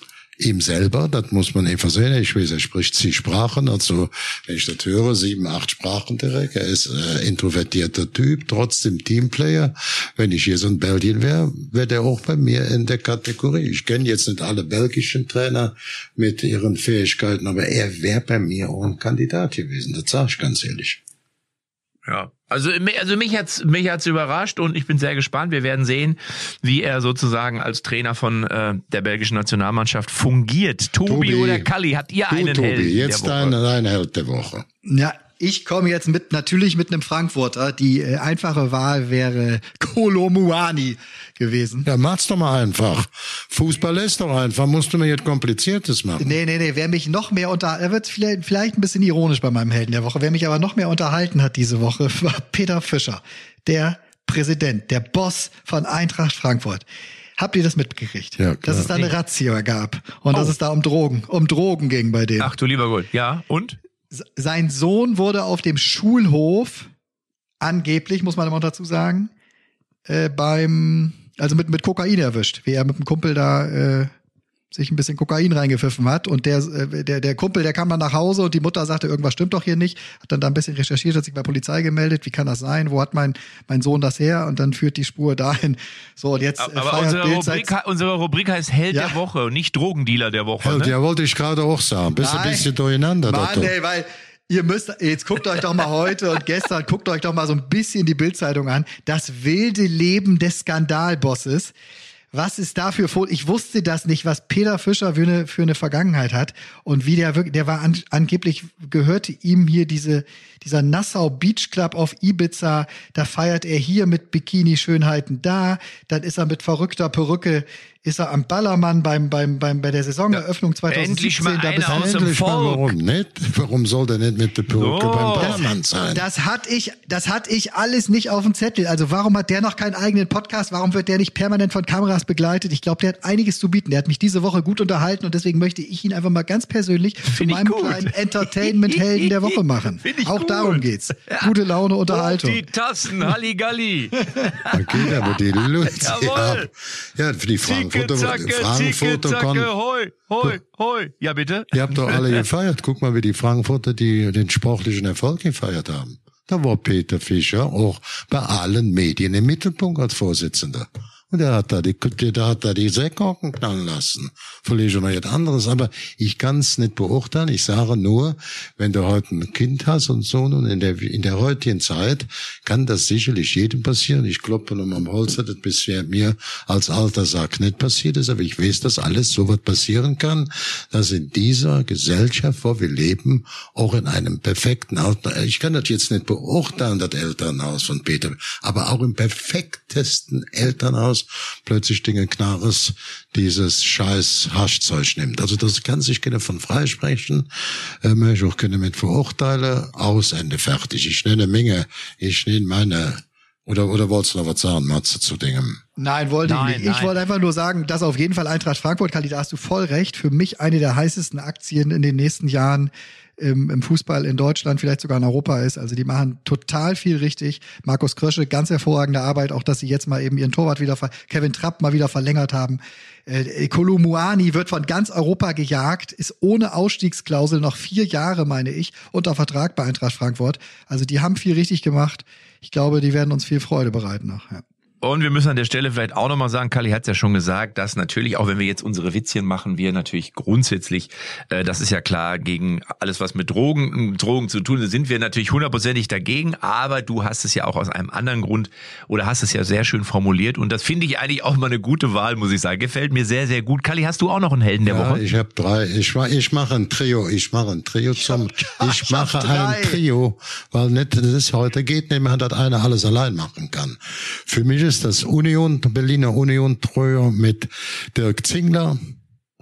ihm selber. Das muss man einfach sehen. Ich weiß, er spricht zig Sprachen. Also, wenn ich das höre, sieben, acht Sprachen direkt. Er ist äh, introvertierter Typ, trotzdem Teamplayer. Wenn ich hier so ein Belgien wäre, wäre der auch bei mir in der Kategorie. Ich kenne jetzt nicht alle belgischen Trainer mit ihren Fähigkeiten, aber er wäre bei mir auch ein Kandidat gewesen. Das sage ich ganz ehrlich. Ja. Also, also mich hat's mich hat's überrascht und ich bin sehr gespannt. Wir werden sehen, wie er sozusagen als Trainer von äh, der belgischen Nationalmannschaft fungiert. Tobi, Tobi. oder Kalli, habt ihr Du, einen Tobi, Helden jetzt der dein, Woche? dein Held der Woche. Ja, ich komme jetzt mit natürlich mit einem Frankfurter. Die äh, einfache Wahl wäre (laughs) Kolomuani gewesen. Ja, mach's doch mal einfach. Fußball ist doch einfach. Musst du mir jetzt Kompliziertes machen. Nee, nee, nee, wer mich noch mehr unter, er wird vielleicht, vielleicht ein bisschen ironisch bei meinem Helden der Woche, wer mich aber noch mehr unterhalten hat diese Woche, (laughs) war Peter Fischer, der Präsident, der Boss von Eintracht Frankfurt. Habt ihr das mitgekriegt? Ja, klar. Dass es da eine Razzia gab und dass es da um Drogen, um Drogen ging bei dem. Ach du lieber Gott. Ja, und? Sein Sohn wurde auf dem Schulhof angeblich, muss man immer dazu sagen, äh, beim, also mit, mit Kokain erwischt, wie er mit dem Kumpel da äh, sich ein bisschen Kokain reingepfiffen hat. Und der, äh, der, der Kumpel, der kam dann nach Hause und die Mutter sagte, irgendwas stimmt doch hier nicht. Hat dann da ein bisschen recherchiert, hat sich bei Polizei gemeldet. Wie kann das sein? Wo hat mein, mein Sohn das her? Und dann führt die Spur dahin. So, und jetzt äh, Aber feiert unsere Rubrik, unsere Rubrik heißt Held Ja. der Woche und nicht Drogendealer der Woche. Held, Ne? ja, wollte ich gerade auch sagen. Bist ein bisschen durcheinander, Mann, ey, weil ihr müsst, jetzt guckt euch doch mal heute und gestern, guckt euch doch mal so ein bisschen die Bildzeitung an. Das wilde Leben des Skandalbosses. Was ist dafür vor? Ich wusste das nicht, was Peter Fischer für eine, für eine Vergangenheit hat und wie der wirklich, der war an, angeblich gehörte ihm hier diese, dieser Nassau Beach Club auf Ibiza. Da feiert er hier mit Bikini-Schönheiten da. Dann ist er mit verrückter Perücke, ist er am Ballermann beim, beim, beim, bei der Saisoneröffnung 2017. endlich mal da einer bis- aus dem Endlich mal, Volk. warum nicht? Warum soll der nicht mit der Perücke So. beim Ballermann sein? Das hatte ich, das hatte ich alles nicht auf dem Zettel. Also warum hat der noch keinen eigenen Podcast? Warum wird der nicht permanent von Kameras begleitet? Ich glaube, der hat einiges zu bieten. Der hat mich diese Woche gut unterhalten und deswegen möchte ich ihn einfach mal ganz persönlich zu Find meinem gut. kleinen Entertainment-Helden der Woche machen. Auch gut. darum geht's. Gute Laune, Unterhaltung. Hoch die Tassen, Halligalli. Da geht aber die (laughs) Luzi Jawohl. ab. Ja, für die Frankfurter, zacke, Frankfurter zicke, zacke, hoi, hoi, hoi. Ja, bitte? Ihr habt doch alle (laughs) gefeiert. Guck mal, wie die Frankfurter die, den sportlichen Erfolg gefeiert haben. Da war Peter Fischer auch bei allen Medien im Mittelpunkt als Vorsitzender. Und der hat da die, der hat da die Seekorken knallen lassen. Vielleicht noch etwas anderes. Aber ich kann es nicht beurteilen. Ich sage nur, wenn du heute ein Kind hast und so, und in der, in der heutigen Zeit kann das sicherlich jedem passieren. Ich kloppe nur am Holz, dass das bisher mir als alter Sack nicht passiert ist. Aber ich weiß, dass alles so was passieren kann, dass in dieser Gesellschaft, wo wir leben, auch in einem perfekten Alter, ich kann das jetzt nicht beurteilen, das Elternhaus von Peter, aber auch im perfektesten Elternhaus plötzlich Dinge Knares dieses scheiß Haschzeug nimmt. Also das kann sich gerne von freisprechen, äh, möchte auch gerne mit verurteile, aus, Ende, fertig. Ich nenne Menge, ich nenne meine, oder, oder wolltest du noch was sagen, Matze, zu Dingen? Nein, wollte Nein, ich nicht. Ich nein. wollte einfach nur sagen, dass auf jeden Fall Eintracht Frankfurt, Kali, da hast du voll recht. Für mich eine der heißesten Aktien in den nächsten Jahren im, im Fußball in Deutschland, vielleicht sogar in Europa ist. Also die machen total viel richtig. Markus Krösche, ganz hervorragende Arbeit, auch dass sie jetzt mal eben ihren Torwart wieder, Kevin Trapp mal wieder verlängert haben. Äh, Kolumuani wird von ganz Europa gejagt, ist ohne Ausstiegsklausel noch vier Jahre, meine ich, unter Vertrag bei Eintracht Frankfurt. Also die haben viel richtig gemacht. Ich glaube, die werden uns viel Freude bereiten noch. Ja. Und wir müssen an der Stelle vielleicht auch nochmal sagen, Kali hat es ja schon gesagt, dass natürlich, auch wenn wir jetzt unsere Witzchen machen, wir natürlich grundsätzlich, äh, das ist ja klar, gegen alles, was mit Drogen, Drogen zu tun ist, sind wir natürlich hundertprozentig dagegen, aber du hast es ja auch aus einem anderen Grund oder hast es ja sehr schön formuliert und das finde ich eigentlich auch mal eine gute Wahl, muss ich sagen. Gefällt mir sehr, sehr gut. Kali, hast du auch noch einen Helden der Ja, Woche? ich habe drei. Ich, mach- ich mache ein Trio. Ich mache ein Trio zum. (laughs) Ich, ich mache hab drei. ein Trio, weil nicht das ist heute geht mehr, dass einer alles allein machen kann. Für mich ist das Union, Berliner Union Trio mit Dirk Zingler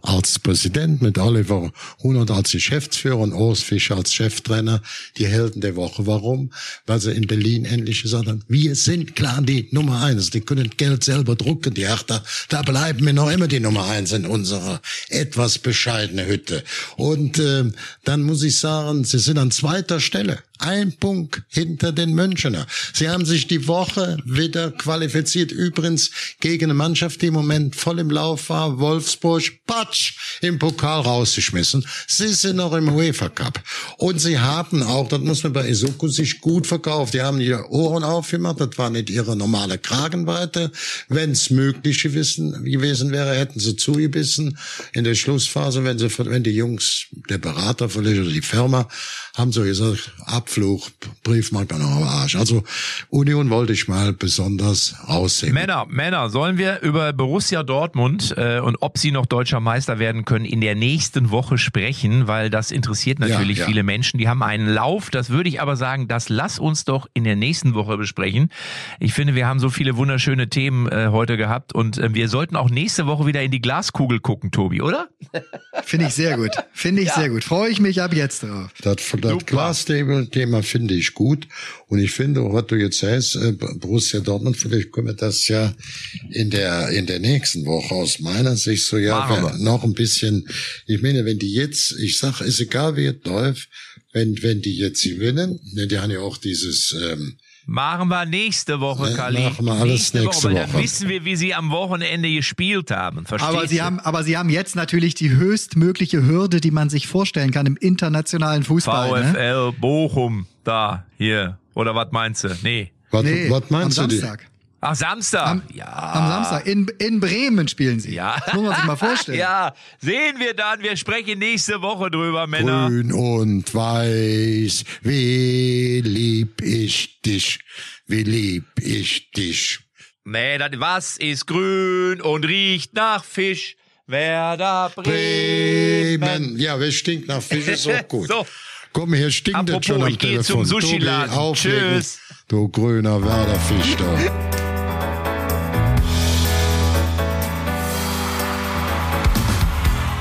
als Präsident, mit Oliver Hunert als Geschäftsführer und Urs Fischer als Cheftrainer, die Helden der Woche. Warum? Weil sie in Berlin endlich gesagt haben, wir sind klar die Nummer eins. Die können Geld selber drucken, die Hertha. Da bleiben wir noch immer die Nummer eins in unserer etwas bescheidene Hütte. Und ähm, dann muss ich sagen, sie sind an zweiter Stelle. Ein Punkt hinter den Münchener. Sie haben sich die Woche wieder qualifiziert. Übrigens gegen eine Mannschaft, die im Moment voll im Lauf war. Wolfsburg, patsch, im Pokal rausgeschmissen. Sie sind noch im UEFA Cup. Und sie haben auch, das muss man bei Isoko sich gut verkauft. Die haben ihre Ohren aufgemacht. Das war nicht ihre normale Kragenweite. Wenn es möglich gewesen, gewesen wäre, hätten sie zugebissen. In der Schlussphase, wenn sie, wenn die Jungs, der Berater vielleicht oder die Firma, haben so gesagt, Abflug, Briefmarke noch am Arsch. Also Union wollte ich mal besonders rausheben. Männer, Männer, sollen wir über Borussia Dortmund äh, und ob sie noch deutscher Meister werden können in der nächsten Woche sprechen, weil das interessiert natürlich Ja, ja. viele Menschen. Die haben einen Lauf, das würde ich aber sagen, das lass uns doch in der nächsten Woche besprechen. Ich finde, wir haben so viele wunderschöne Themen äh, heute gehabt und äh, wir sollten auch nächste Woche wieder in die Glaskugel gucken, Tobi, oder? Finde ich sehr gut. Finde ich sehr gut. Freue ich mich ab jetzt drauf. Das, das Glasthema finde ich gut. Und ich finde, was du jetzt sagst, äh, Borussia Dortmund, vielleicht können wir das ja in der, in der nächsten Woche aus meiner Sicht so, ja, noch ein bisschen, ich meine, wenn die jetzt, ich sag, ist egal wie es läuft, wenn, wenn die jetzt gewinnen, ne, die haben ja auch dieses, ähm, Machen wir nächste Woche, Ne, Kali. machen wir alles nächste weil Dann Woche. wissen wir, wie sie am Wochenende gespielt haben. Verstehst Aber sie du? haben, aber sie haben jetzt natürlich die höchstmögliche Hürde, die man sich vorstellen kann im internationalen Fußball. Ne? VfL Bochum, da, hier. Oder was meinst du? Nee. was, Nee, was meinst am du? die- Samstag. Ach, Samstag. Am, ja. am Samstag. In, in Bremen spielen sie. Ja. Das muss man sich mal vorstellen. (laughs) Ja, sehen wir dann. Wir sprechen nächste Woche drüber, Männer. Grün und weiß, wie lieb ich dich, wie lieb ich dich. Nee, das, was ist grün und riecht nach Fisch? Werder Bremen. Bremen. Ja, wer stinkt nach Fisch, ist auch (laughs) gut. So. Komm, hier stinkt Apropos, es schon am ich Telefon. zum Sushi-Laden. Tobi, auflegen. Tschüss. Du grüner Werderfisch da. (laughs)